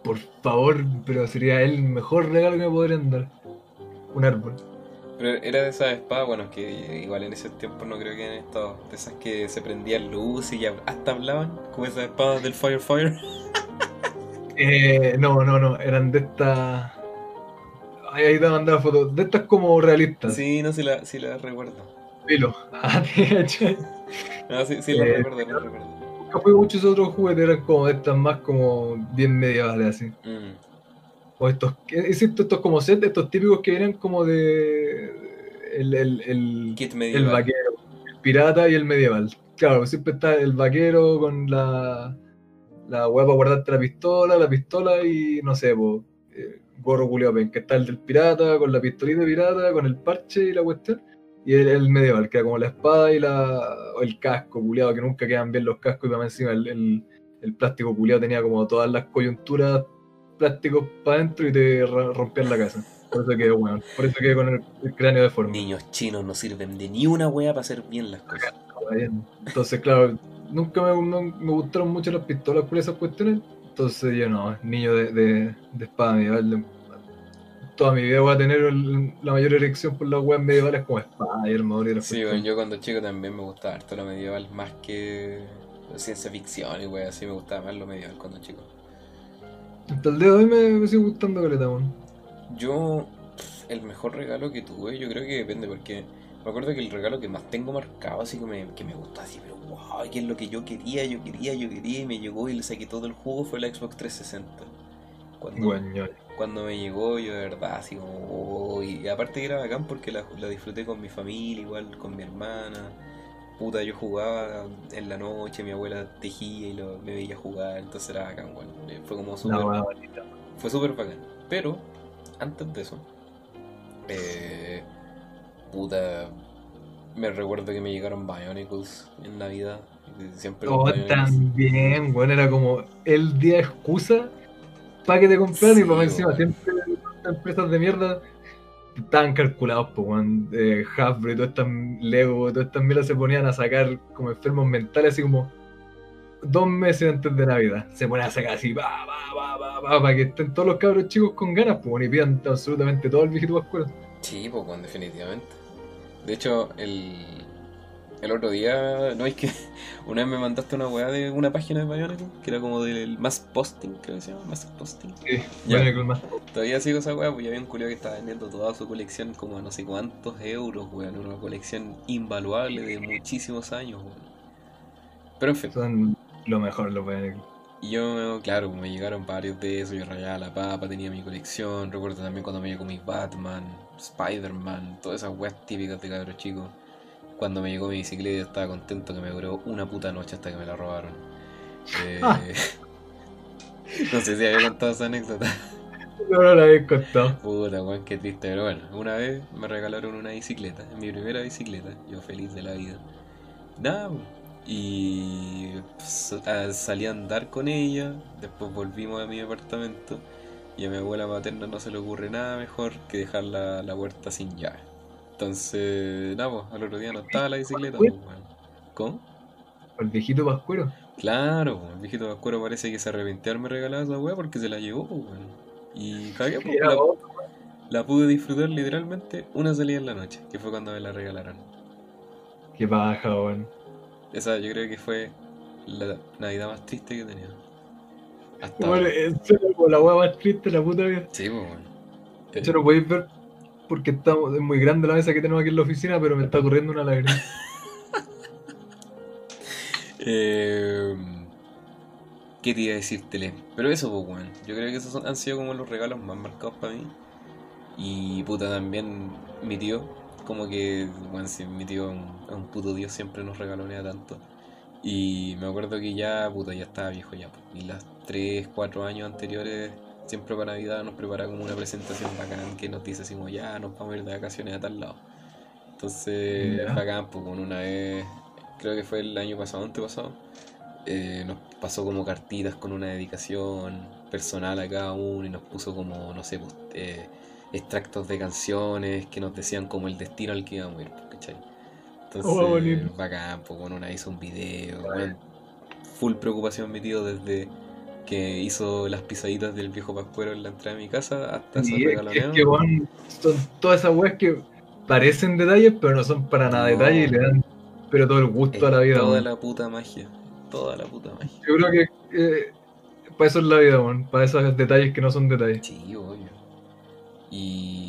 Por favor, pero sería el mejor regalo que me podrían dar. Un árbol. Pero era de esas espadas, bueno, que igual en ese tiempo no creo que hayan estado. De esas que se prendían luz y ya hasta hablaban, como esas espadas del Firefire. Eh, no, no, no, eran de estas. Ahí, ahí te mandé la foto. De estas como realistas. Sí, no, si la, sí la recuerdo. Filo. Ah, de hecho. No, sí, sí la Eh, recuerdo, la recuerdo. Nunca fui muchos otros juguetes, eran como estas más como bien medievales así. Mm. O estos, insisto, estos como set, estos típicos que vienen como de el, el, el, Kit el medieval. vaquero, el pirata y el medieval. Claro, siempre está el vaquero con la, la hueá para guardarte la pistola, la pistola y no sé, po, eh, gorro culiao pen, que está el del pirata, con la pistolita de pirata, con el parche y la cuestión. Y el, el medieval, que era como la espada y la, el casco culiado, que nunca quedan bien los cascos y para encima el, el, el plástico culiado tenía como todas las coyunturas plásticos para adentro y te rompían la casa. Por eso quedé bueno, por eso quedé con el, el cráneo deforme. Niños chinos no sirven de ni una wea para hacer bien las cosas. Entonces, claro, nunca me, me- me gustaron mucho las pistolas por esas cuestiones. Entonces, yo no, niño de, de, de espada medieval. de- toda mi vida voy a tener el- la mayor erección por las weas medievales como espada y armadura Sí, bueno, yo cuando chico también me gustaba harto lo medieval, más que la ciencia ficción y wea, así me gustaba más lo medieval cuando chico. Hasta el día de hoy me, me sigue gustando caleta, weón. Yo, el mejor regalo que tuve, yo creo que depende, porque me acuerdo que el regalo que más tengo marcado, así que me, que me gustó así, pero wow, que es lo que yo quería, yo quería, yo quería, y me llegó y le saqué todo el jugo, fue la Xbox 360. Cuando, cuando me llegó, yo de verdad, así como. oh, y aparte que era bacán porque la, la disfruté con mi familia, igual con mi hermana. Puta, yo jugaba en la noche, mi abuela tejía y lo, me veía jugar, entonces era bacán, bueno. eh, Fue como súper. Bonita. Fue súper bacán. Pero, antes de eso, eh, puta, me recuerdo que me llegaron Bionicles en Navidad. Siempre Oh, también, bueno, era como el día de excusa para que te compraran y Sí, para encima siempre empresas de mierda estaban calculados, pues, weón. Eh, Hasbro y todas estas Lego todas estas mierdas se ponían a sacar como enfermos mentales, así como dos meses antes de Navidad. Se ponían a sacar así, va, va, va, va, va, para que estén todos los cabros chicos con ganas, pues, y pidan absolutamente todo el viejito pascuero. Sí, pues, definitivamente. De hecho, el, el otro día, no es que una vez me mandaste una weá de una página de Bionicle, que era como del Mass Posting, creo que se llama, Mass Posting. Sí, con más. Todavía sigo esa weá, pues ya había un culiao que estaba vendiendo toda su colección como a no sé cuántos euros, weón. Una colección invaluable de muchísimos años, weón. Pero en fin, Son lo mejor, los Bionicle. y yo, claro, me llegaron varios de esos, yo rayaba la papa, tenía mi colección. Recuerdo también cuando me llegó mi Batman, Spider-Man, todas esas weas típicas de cabros chicos. Cuando me llegó mi bicicleta, yo estaba contento que me duró una puta noche hasta que me la robaron. Eh, Ah. no sé si había contado esa anécdota. No, no lo habéis contado. Puta, weón, qué triste. Pero bueno, una vez me regalaron una bicicleta, mi primera bicicleta, yo feliz de la vida. Nada, y salí a andar con ella, después volvimos a mi apartamento y a mi abuela materna no se le ocurre nada mejor que dejar la, la puerta sin llave. Entonces, nada, pues, al otro día no estaba la bicicleta, pues. ¿Cómo? El viejito pascuero. Claro, pues, el viejito Pascuero parece que se arrepintió haberme regalado esa weá porque se la llevó, pues. Y cagué, pues, la-. La pude disfrutar literalmente una salida en la noche, que fue cuando me la regalaron. Qué paja, weón. Esa yo creo que fue la Navidad más triste que he tenido. Hasta Bueno, ahora. serio, como la weá más triste de la puta vida. Sí, pues bueno. Eh, Eso lo podéis ver porque estamos, es muy grande la mesa que tenemos aquí en la oficina, pero me está corriendo una lágrima. eh, ¿Qué te iba a decir? Pero eso, pues bueno. Yo creo que esos han sido como los regalos más marcados para mí. Y puta, también mi tío. Como que, bueno, si mi tío es un puto dios, siempre nos regalonea tanto. Y me acuerdo que ya, puta, ya estaba viejo ya. pues. Y las 3, 4 años anteriores, siempre para Navidad nos prepara como una presentación bacán que nos dice así como, ya, nos vamos a ir de vacaciones a tal lado. Entonces, Ya. bacán, pues con una vez, creo que fue el año pasado, antepasado, eh, nos pasó como cartitas con una dedicación personal a cada uno y nos puso como, no sé, pues, eh, extractos de canciones que nos decían como el destino al que íbamos a ir, pues, ¿cachai? Entonces, Oh, bacán, pues con una hizo un video, bueno, full preocupación mi tío desde que hizo las pisaditas del viejo pascuero en la entrada de mi casa hasta esos Y es, que- son todas esas weas que parecen detalles, pero no son para nada No. detalles y le dan pero todo el gusto a la vida, toda la puta magia, toda la puta magia. Yo creo que eh, para eso es la vida, weón. Para esos detalles que no son detalles. Sí, obvio. Y,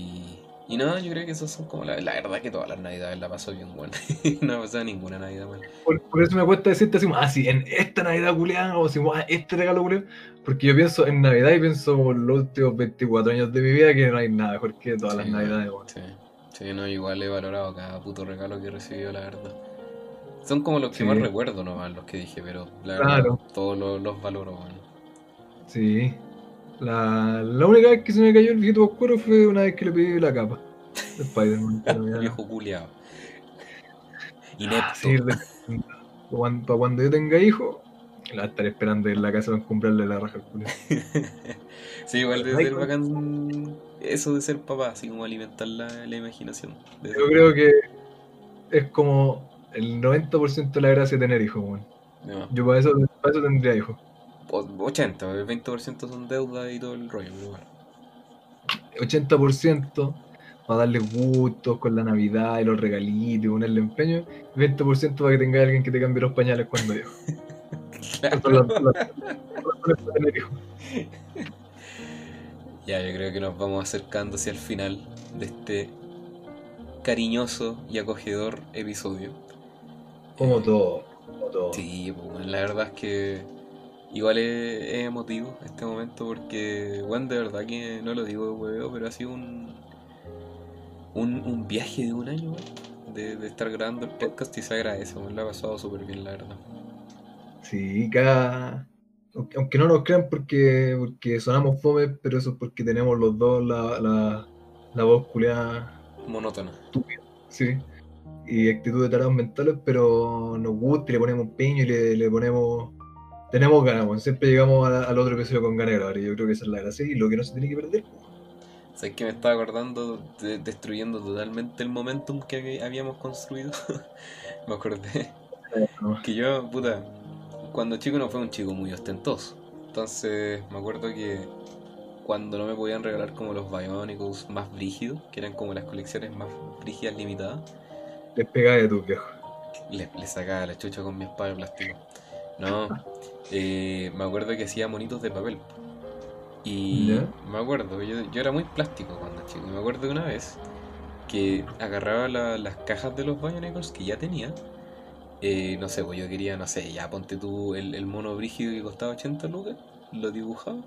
y nada, yo creo que esos son como la, la verdad que todas las navidades la paso bien buena. no me pasado ninguna navidad mal. Por, por eso me cuesta decirte así, ah, sí, en esta Navidad culiada, o como, ah, este regalo culiado. Porque yo pienso en Navidad y pienso como los últimos 24 años de mi vida que no hay nada mejor que todas las Navidades. Sí, sí, no, igual he valorado cada puto regalo que he recibido, la verdad. Son como los que Sí. más recuerdo nomás, los que dije, pero la verdad, Claro. todos los, los valoro, weón. Sí. La, la única vez que se me cayó el viejito oscuro fue una vez que le pedí la capa de Spider-Man. Viejo culiao. Ah, Inepto. sí, de- cuando, cuando yo tenga hijos, la estaré esperando en la casa para comprarle la raja al culo. sí, igual Ay, ser bacán eso de ser papá, así como alimentar la, la imaginación. Yo ser- creo que es como el 90% de la gracia de tener hijos, weón. No, Yo para eso, para eso tendría hijos. O- 80, el 20% son deuda y todo el rollo, pero bueno. 80% para darle gustos con la Navidad y los regalitos y ponerle empeño. 20% para que tenga alguien que te cambie los pañales cuando hijos. Ya, yo creo que nos vamos acercando hacia el final de este cariñoso y acogedor episodio. Como Eh, todo, como todo. Sí, pues, la verdad es que igual es, es emotivo este momento porque, bueno, de verdad que no lo digo de hueveo, pero ha sido un, un, un viaje de un año, de, de estar grabando el podcast y se agradece, weón, lo ha pasado súper bien, la verdad. Sí, cada... Aunque, aunque no nos crean porque, porque sonamos fome, pero eso es porque tenemos los dos la, la, la voz culeada Monótono. Sí. Y actitud de tarados mentales, pero nos gusta y le ponemos empeño y le, le ponemos. Tenemos ganas, siempre llegamos a- al otro episodio con ganas. Y yo creo que esa es la gracia y lo que no se tiene que perder. ¿Sabes que me estaba acordando de destruyendo totalmente el momentum que hab- habíamos construido? me acordé ¿no? que yo, puta, cuando chico no fue un chico muy ostentoso. Entonces me acuerdo que cuando no me podían regalar como los Bionicles más brígidos, que eran como las colecciones más brígidas limitadas, Les pegaba de tus viejos. le, le sacaba la chucha con mi espada de plástico. No, eh, me acuerdo que hacía monitos de papel. Y ¿Ya? me acuerdo, yo, yo era muy plástico cuando chico. Me acuerdo de una vez que agarraba la- las cajas de los Bionicles que ya tenía. eh, no sé, pues yo quería, no sé, ya ponte tú el, el mono brígido que costaba 80 lucas, lo dibujaba,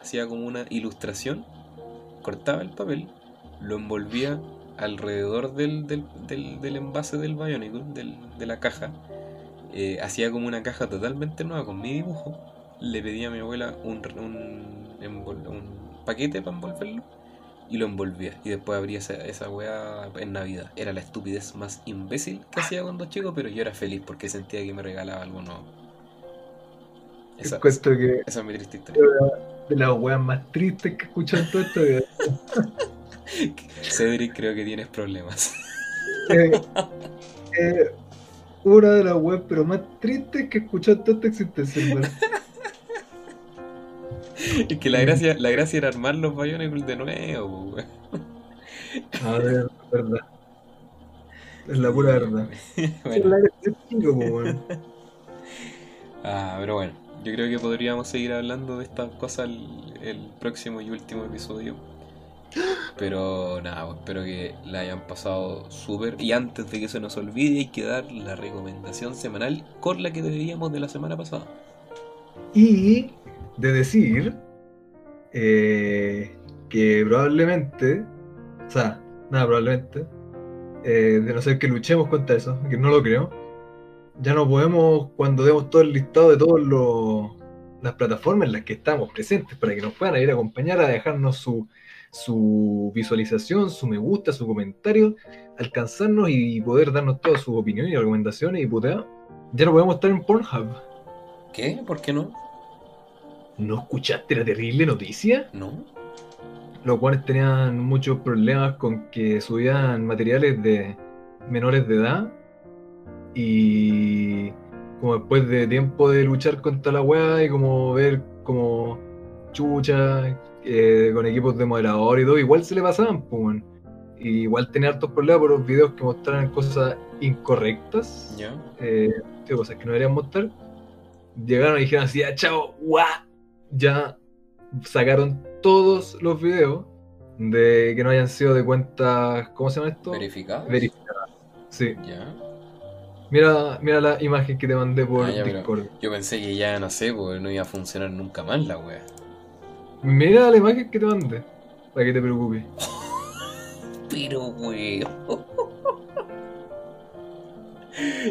hacía como una ilustración, cortaba el papel, lo envolvía alrededor del, del, del, del envase del Bionicle, del, de la caja, eh, hacía como una caja totalmente nueva con mi dibujo, le pedí a mi abuela un, un, envol- un paquete para envolverlo y lo envolvía. Y después abría esa, esa weá en Navidad. Era la estupidez más imbécil que hacía cuando chico, pero yo era feliz porque sentía que me regalaba algo nuevo. Esa, que esa es mi triste historia. de las weas más tristes que en todo esto. Cedric, creo que tienes problemas. eh, eh, una de las weas pero más tristes que he escuchado en toda esta existencia, es que la gracia, la gracia era armar los Bionicles de nuevo, weón. A ver, verdad. Es la pura verdad. Es la ah, pero bueno, yo creo que podríamos seguir hablando de estas cosas el, el próximo y último episodio. Pero nada, pues, espero que la hayan pasado súper. Y antes de que se nos olvide, hay que dar la recomendación semanal con la que deberíamos de la semana pasada. Y de decir eh, que probablemente, o sea, nada, probablemente, eh, de no ser que luchemos contra eso, que no lo creo, ya no podemos, cuando demos todo el listado de todas las plataformas en las que estamos presentes, para que nos puedan ir a acompañar a dejarnos su, su visualización, su me gusta, su comentario, alcanzarnos y poder darnos todas sus opiniones y recomendaciones y putear, ya no podemos estar en Pornhub. ¿Qué? ¿Por qué no? ¿No escuchaste la terrible noticia? ¿No? Los cuales tenían muchos problemas con que subían materiales de menores de edad y como después de tiempo de luchar contra la weá y como ver como chucha eh, con equipos de moderador y todo, igual se le pasaban, pues. Y igual tenía hartos problemas por los videos que mostraran cosas incorrectas, eh, cosas que no deberían mostrar. Llegaron y dijeron así, ah, chao, guau, ya sacaron todos los videos de que no hayan sido de cuentas, ¿cómo se llama esto? ¿Verificado? Verificadas. Sí, mira, mira la imagen que te mandé por Ah, ya, Discord. Yo pensé que ya, no sé, porque no iba a funcionar nunca más la wea. Mira la imagen que te mandé, para que te preocupes. Pero, weón.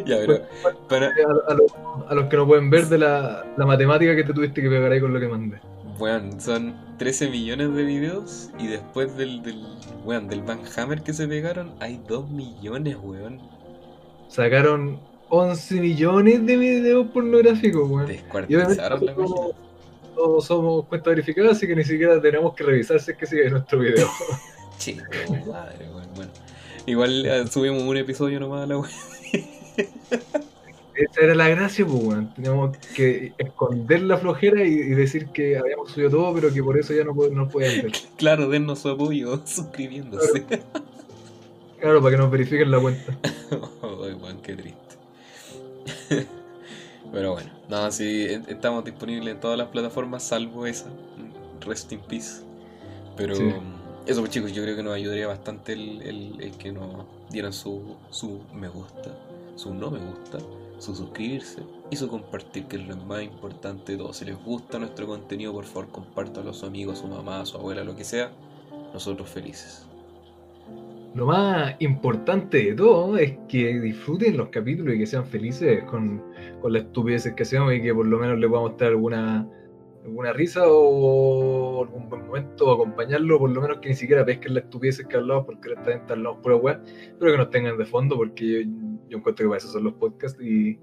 ya, pero. Para, A, a los, a los que no pueden ver de la, la matemática que te tuviste que pegar ahí con lo que mandé. weón, son 13 millones de videos y después del, del, weón, del Van Hammer que se pegaron, hay 2 millones, weón. Sacaron 11 millones de videos pornográficos, weón. Descuartizaron la página. Todos somos cuentas verificadas, así que ni siquiera tenemos que revisar si es que sigue nuestro video. Chico, madre, weón. Bueno, igual eh, subimos un episodio nomás a la weón. Esa era la gracia, pues, weón. Teníamos que esconder la flojera y, y decir que habíamos subido todo, pero que por eso ya no, no podían ver. Claro, dennos su apoyo suscribiéndose. Claro, para que nos verifiquen la cuenta. Ay, qué triste. Pero bueno, nada, sí, e- estamos disponibles en todas las plataformas salvo esa. Rest in peace. Pero Sí. eso, pues, chicos, yo creo que nos ayudaría bastante el, el- el que nos dieran su, su me gusta, su no me gusta, su suscribirse y su compartir, que es lo más importante de todo. Si les gusta nuestro contenido, por favor, compártalo a su amigo, a su mamá, a su abuela, lo que sea. Nosotros felices. Lo más importante de todo es que disfruten los capítulos y que sean felices con, con las estupideces que hacemos y que por lo menos les podamos dar alguna, alguna risa o algún buen momento o acompañarlo, por lo menos que ni siquiera pesquen las estupideces que hablamos porque directamente hablamos pura weá, pero que nos tengan de fondo porque yo, yo encuentro que para eso son los podcasts y,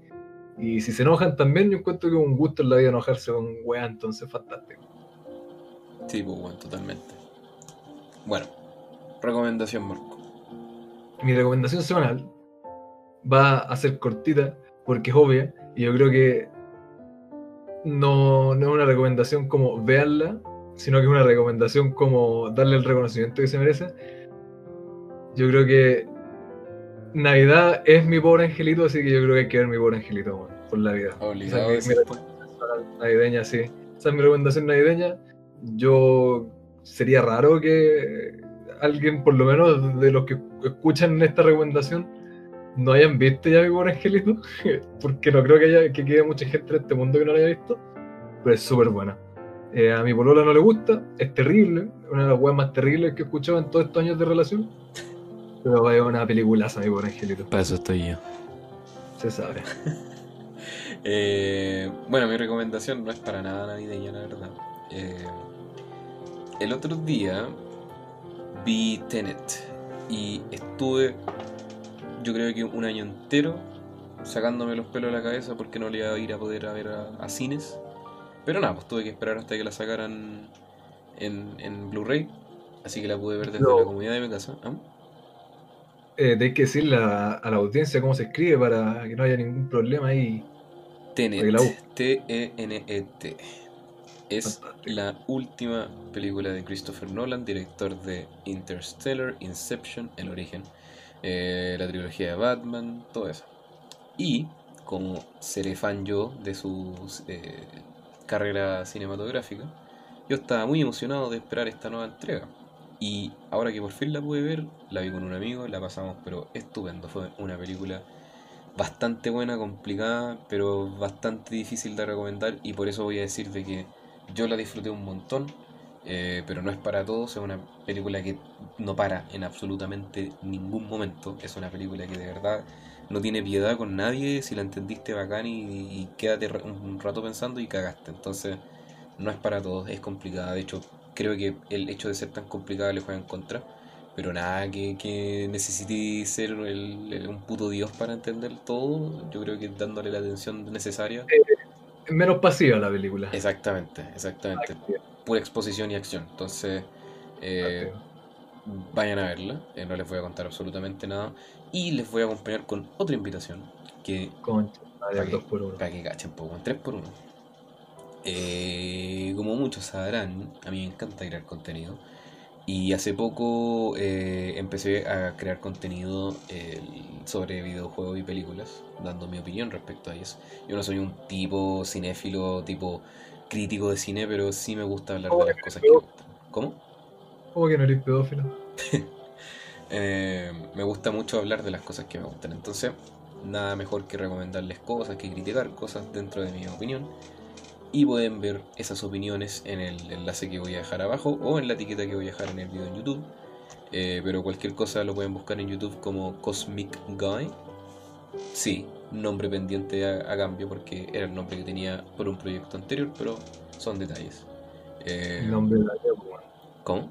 y si se enojan también, yo encuentro que es un gusto en la vida enojarse con weá, entonces fantástico. Sí, pues bueno, totalmente. Bueno, recomendación, Marco. Mi recomendación semanal va a ser cortita porque es obvia y yo creo que no, no es una recomendación como veanla, sino que es una recomendación como darle el reconocimiento que se merece. Yo creo que Navidad es mi pobre angelito, así que yo creo que hay que ver mi pobre angelito bueno, por la vida. Obligado. Esa es mi, recomendación navideña, sí. Esa es mi recomendación navideña. Yo sería raro que alguien, por lo menos de los que escuchan esta recomendación, no hayan visto ya mi angelito, porque no creo que, haya, que quede mucha gente en este mundo que no lo haya visto, pero es súper buena. Eh, a mi polola no le gusta, es terrible, una de las weas más terribles que he escuchado en todos estos años de relación, pero es una peliculaza, mi pobre angelito. Para eso estoy yo. Se sabe. Eh, bueno, mi recomendación no es para nada navideña, la verdad. Eh, el otro día vi Tenet y estuve, yo creo que un año entero sacándome los pelos de la cabeza porque no le iba a ir a poder a ver a, a cines. Pero nada, pues tuve que esperar hasta que la sacaran en, en Blu-ray. Así que la pude ver desde No. la comunidad de mi casa. ¿Ah? Eh, hay que decirle a, a la audiencia cómo se escribe para que no haya ningún problema ahí. Tenet. T-E-N-E-T. Es la última película de Christopher Nolan, director de Interstellar, Inception, El Origen, eh, la trilogía de Batman, todo eso. Y como seré fan yo de su eh, carrera cinematográfica, yo estaba muy emocionado de esperar esta nueva entrega. Y ahora que por fin la pude ver, la vi con un amigo, la pasamos pero estupendo. Fue una película bastante buena, complicada, pero bastante difícil de recomendar y por eso voy a decir de que yo la disfruté un montón, eh, pero no es para todos, es una película que no para en absolutamente ningún momento, es una película que de verdad no tiene piedad con nadie, si la entendiste bacán y, y quédate un rato pensando y cagaste, entonces no es para todos, es complicada, de hecho creo que el hecho de ser tan complicada le juega en contra. Pero nada, que, que necesite ser el- un puto dios para entender todo. Yo creo que dándole la atención necesaria. Es menos pasiva la película. Exactamente, exactamente. Pura exposición y acción. Entonces, eh, vayan a verla. eh, no les voy a contar absolutamente nada. Y les voy a acompañar con otra invitación. Que Concha, madre, Pa' que- dos por uno. para que cachen poco, en 3x1. Eh, como muchos sabrán, a mí me encanta crear contenido. Y hace poco eh, empecé a crear contenido eh, sobre videojuegos y películas, dando mi opinión respecto a ellos. Yo no soy un tipo cinéfilo, tipo crítico de cine, pero sí me gusta hablar de las cosas que me gustan. ¿Cómo? ¿Cómo que no eres pedófilo? Eh, me gusta mucho hablar de las cosas que me gustan. Entonces, nada mejor que recomendarles cosas, que criticar cosas dentro de mi opinión. Y pueden ver esas opiniones en el enlace que voy a dejar abajo o en la etiqueta que voy a dejar en el video en YouTube. Eh, pero cualquier cosa lo pueden buscar en YouTube como Cosmic Guy. Sí, nombre pendiente a, a cambio porque era el nombre que tenía por un proyecto anterior, pero son detalles. Eh, El nombre de la vida, pues. ¿Cómo?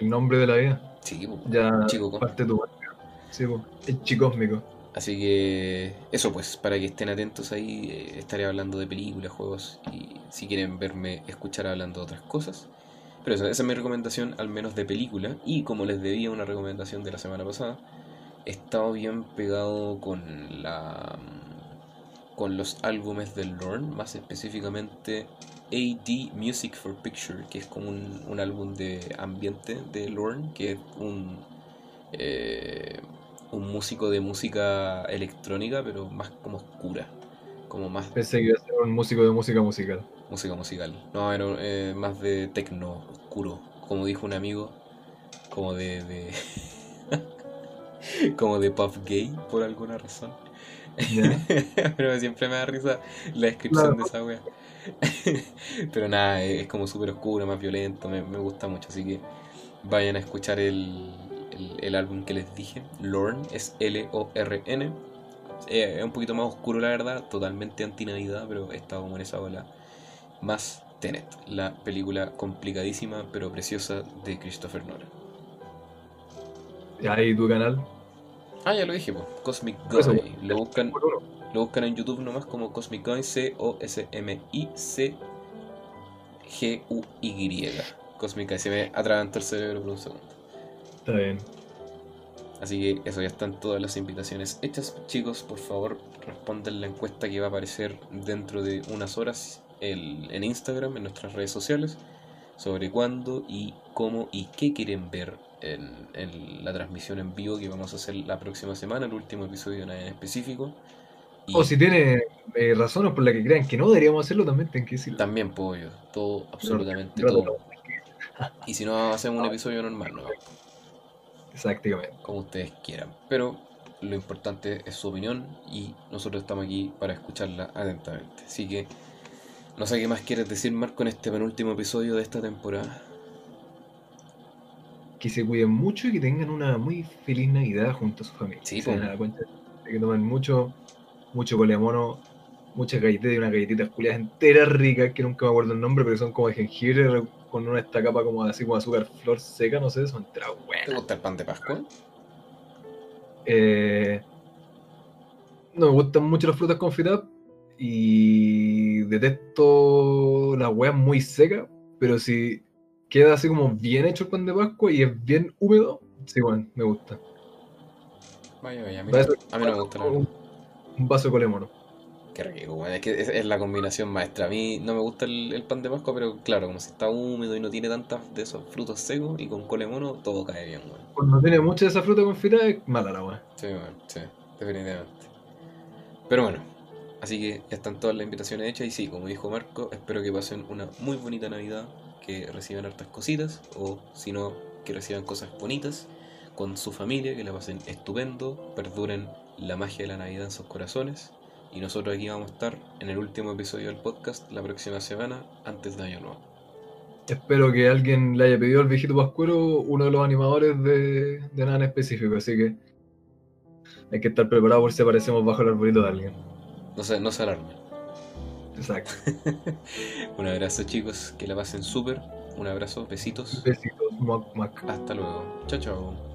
El nombre de la vida. Sí, po. Ya Chico, parte tu. Sí, pues. El chicósmico. Así que eso pues, para que estén atentos ahí, eh, estaré hablando de películas, juegos y si quieren verme escuchar hablando de otras cosas. Pero eso, esa es mi recomendación, al menos de película. Y como les debía una recomendación de la semana pasada, he estado bien pegado con la con los álbumes del Lorne, más específicamente AD Music for Picture, que es como un, un álbum de ambiente de Lorne, que es un eh, un músico de música electrónica, pero más como oscura, como más Pensé que iba a ser un músico de música musical. música musical. No, era eh, más de tecno oscuro, como dijo un amigo, como de, de como de puff gay por alguna razón. Pero siempre me da risa la descripción de esa wea. Pero nada, es como súper oscuro, más violento, me, me gusta mucho. Así que vayan a escuchar el, el, el álbum que les dije. Lorn es L-O-R-N. Eh, es un poquito más oscuro, la verdad, totalmente anti-Navidad, pero está como en esa ola. Más Tenet, la película complicadísima pero preciosa de Christopher Nolan. Ahí tu canal. Ah, ya lo dije. Cosmic Guy. Lo buscan, lo buscan en YouTube nomás como Cosmic Guy, C-O-S-M-I-C-G-U-Y. Cosmic Guy, se me atragantó el cerebro por un segundo. Está bien. Así que eso, ya están todas las invitaciones hechas. Chicos, por favor, respondan la encuesta que va a aparecer dentro de unas horas el- en Instagram, en nuestras redes sociales, sobre cuándo y cómo y qué quieren ver en, en la transmisión en vivo que vamos a hacer la próxima semana, el último episodio en específico. Y O si tiene eh, razones por las que crean que no deberíamos hacerlo, también tienen que decirlo. también yo, todo, absolutamente Pero- todo. Y si no, hacemos un episodio normal, ¿no? Exactamente. como ustedes quieran. Pero lo importante es su opinión y nosotros estamos aquí para escucharla atentamente. Así que no sé qué más quieres decir, Marco, en este penúltimo episodio de esta temporada. Que se cuiden mucho y que tengan una muy feliz Navidad junto a su familia. Sí, se cuenta de que tomen mucho, mucho colemono, muchas galletitas y unas galletitas culiadas enteras ricas, que nunca me acuerdo el nombre, pero son como de jengibre re- con una esta capa como así como azúcar flor seca, no sé, son enteras ¿Te buenas. gusta el pan de Pascua? Eh, no me gustan mucho las frutas confitadas y detesto las weas muy secas, pero si queda así como bien hecho el pan de Pascua y es bien húmedo, sí, bueno, me gusta. Vaya, vaya, a mí, a no me gusta un, un vaso de colemono. Qué rico, bueno, es que es, es la combinación maestra. A mí no me gusta el, el pan de Pascua, pero claro, como si está húmedo y no tiene tantas de esos frutos secos y con colemono, todo cae bien, bueno. Cuando tiene mucha de esa fruta confitada es mala la wea. Sí, bueno, sí, definitivamente. Pero bueno, así que ya están todas las invitaciones hechas y sí, como dijo Marco, espero que pasen una muy bonita Navidad, que reciban hartas cositas o si no, que reciban cosas bonitas con su familia, que la pasen estupendo, perduren la magia de la Navidad en sus corazones y nosotros aquí vamos a estar en el último episodio del podcast la próxima semana antes de Año Nuevo. Espero que alguien le haya pedido al viejito Pascuero uno de los animadores de, de nada en específico, así que hay que estar preparado por si aparecemos bajo el arbolito de alguien. No se, no se alarmen. Exacto. Un abrazo chicos, que la pasen súper. Un abrazo, besitos. Besitos, muac, muac. Hasta luego. Chao, chao.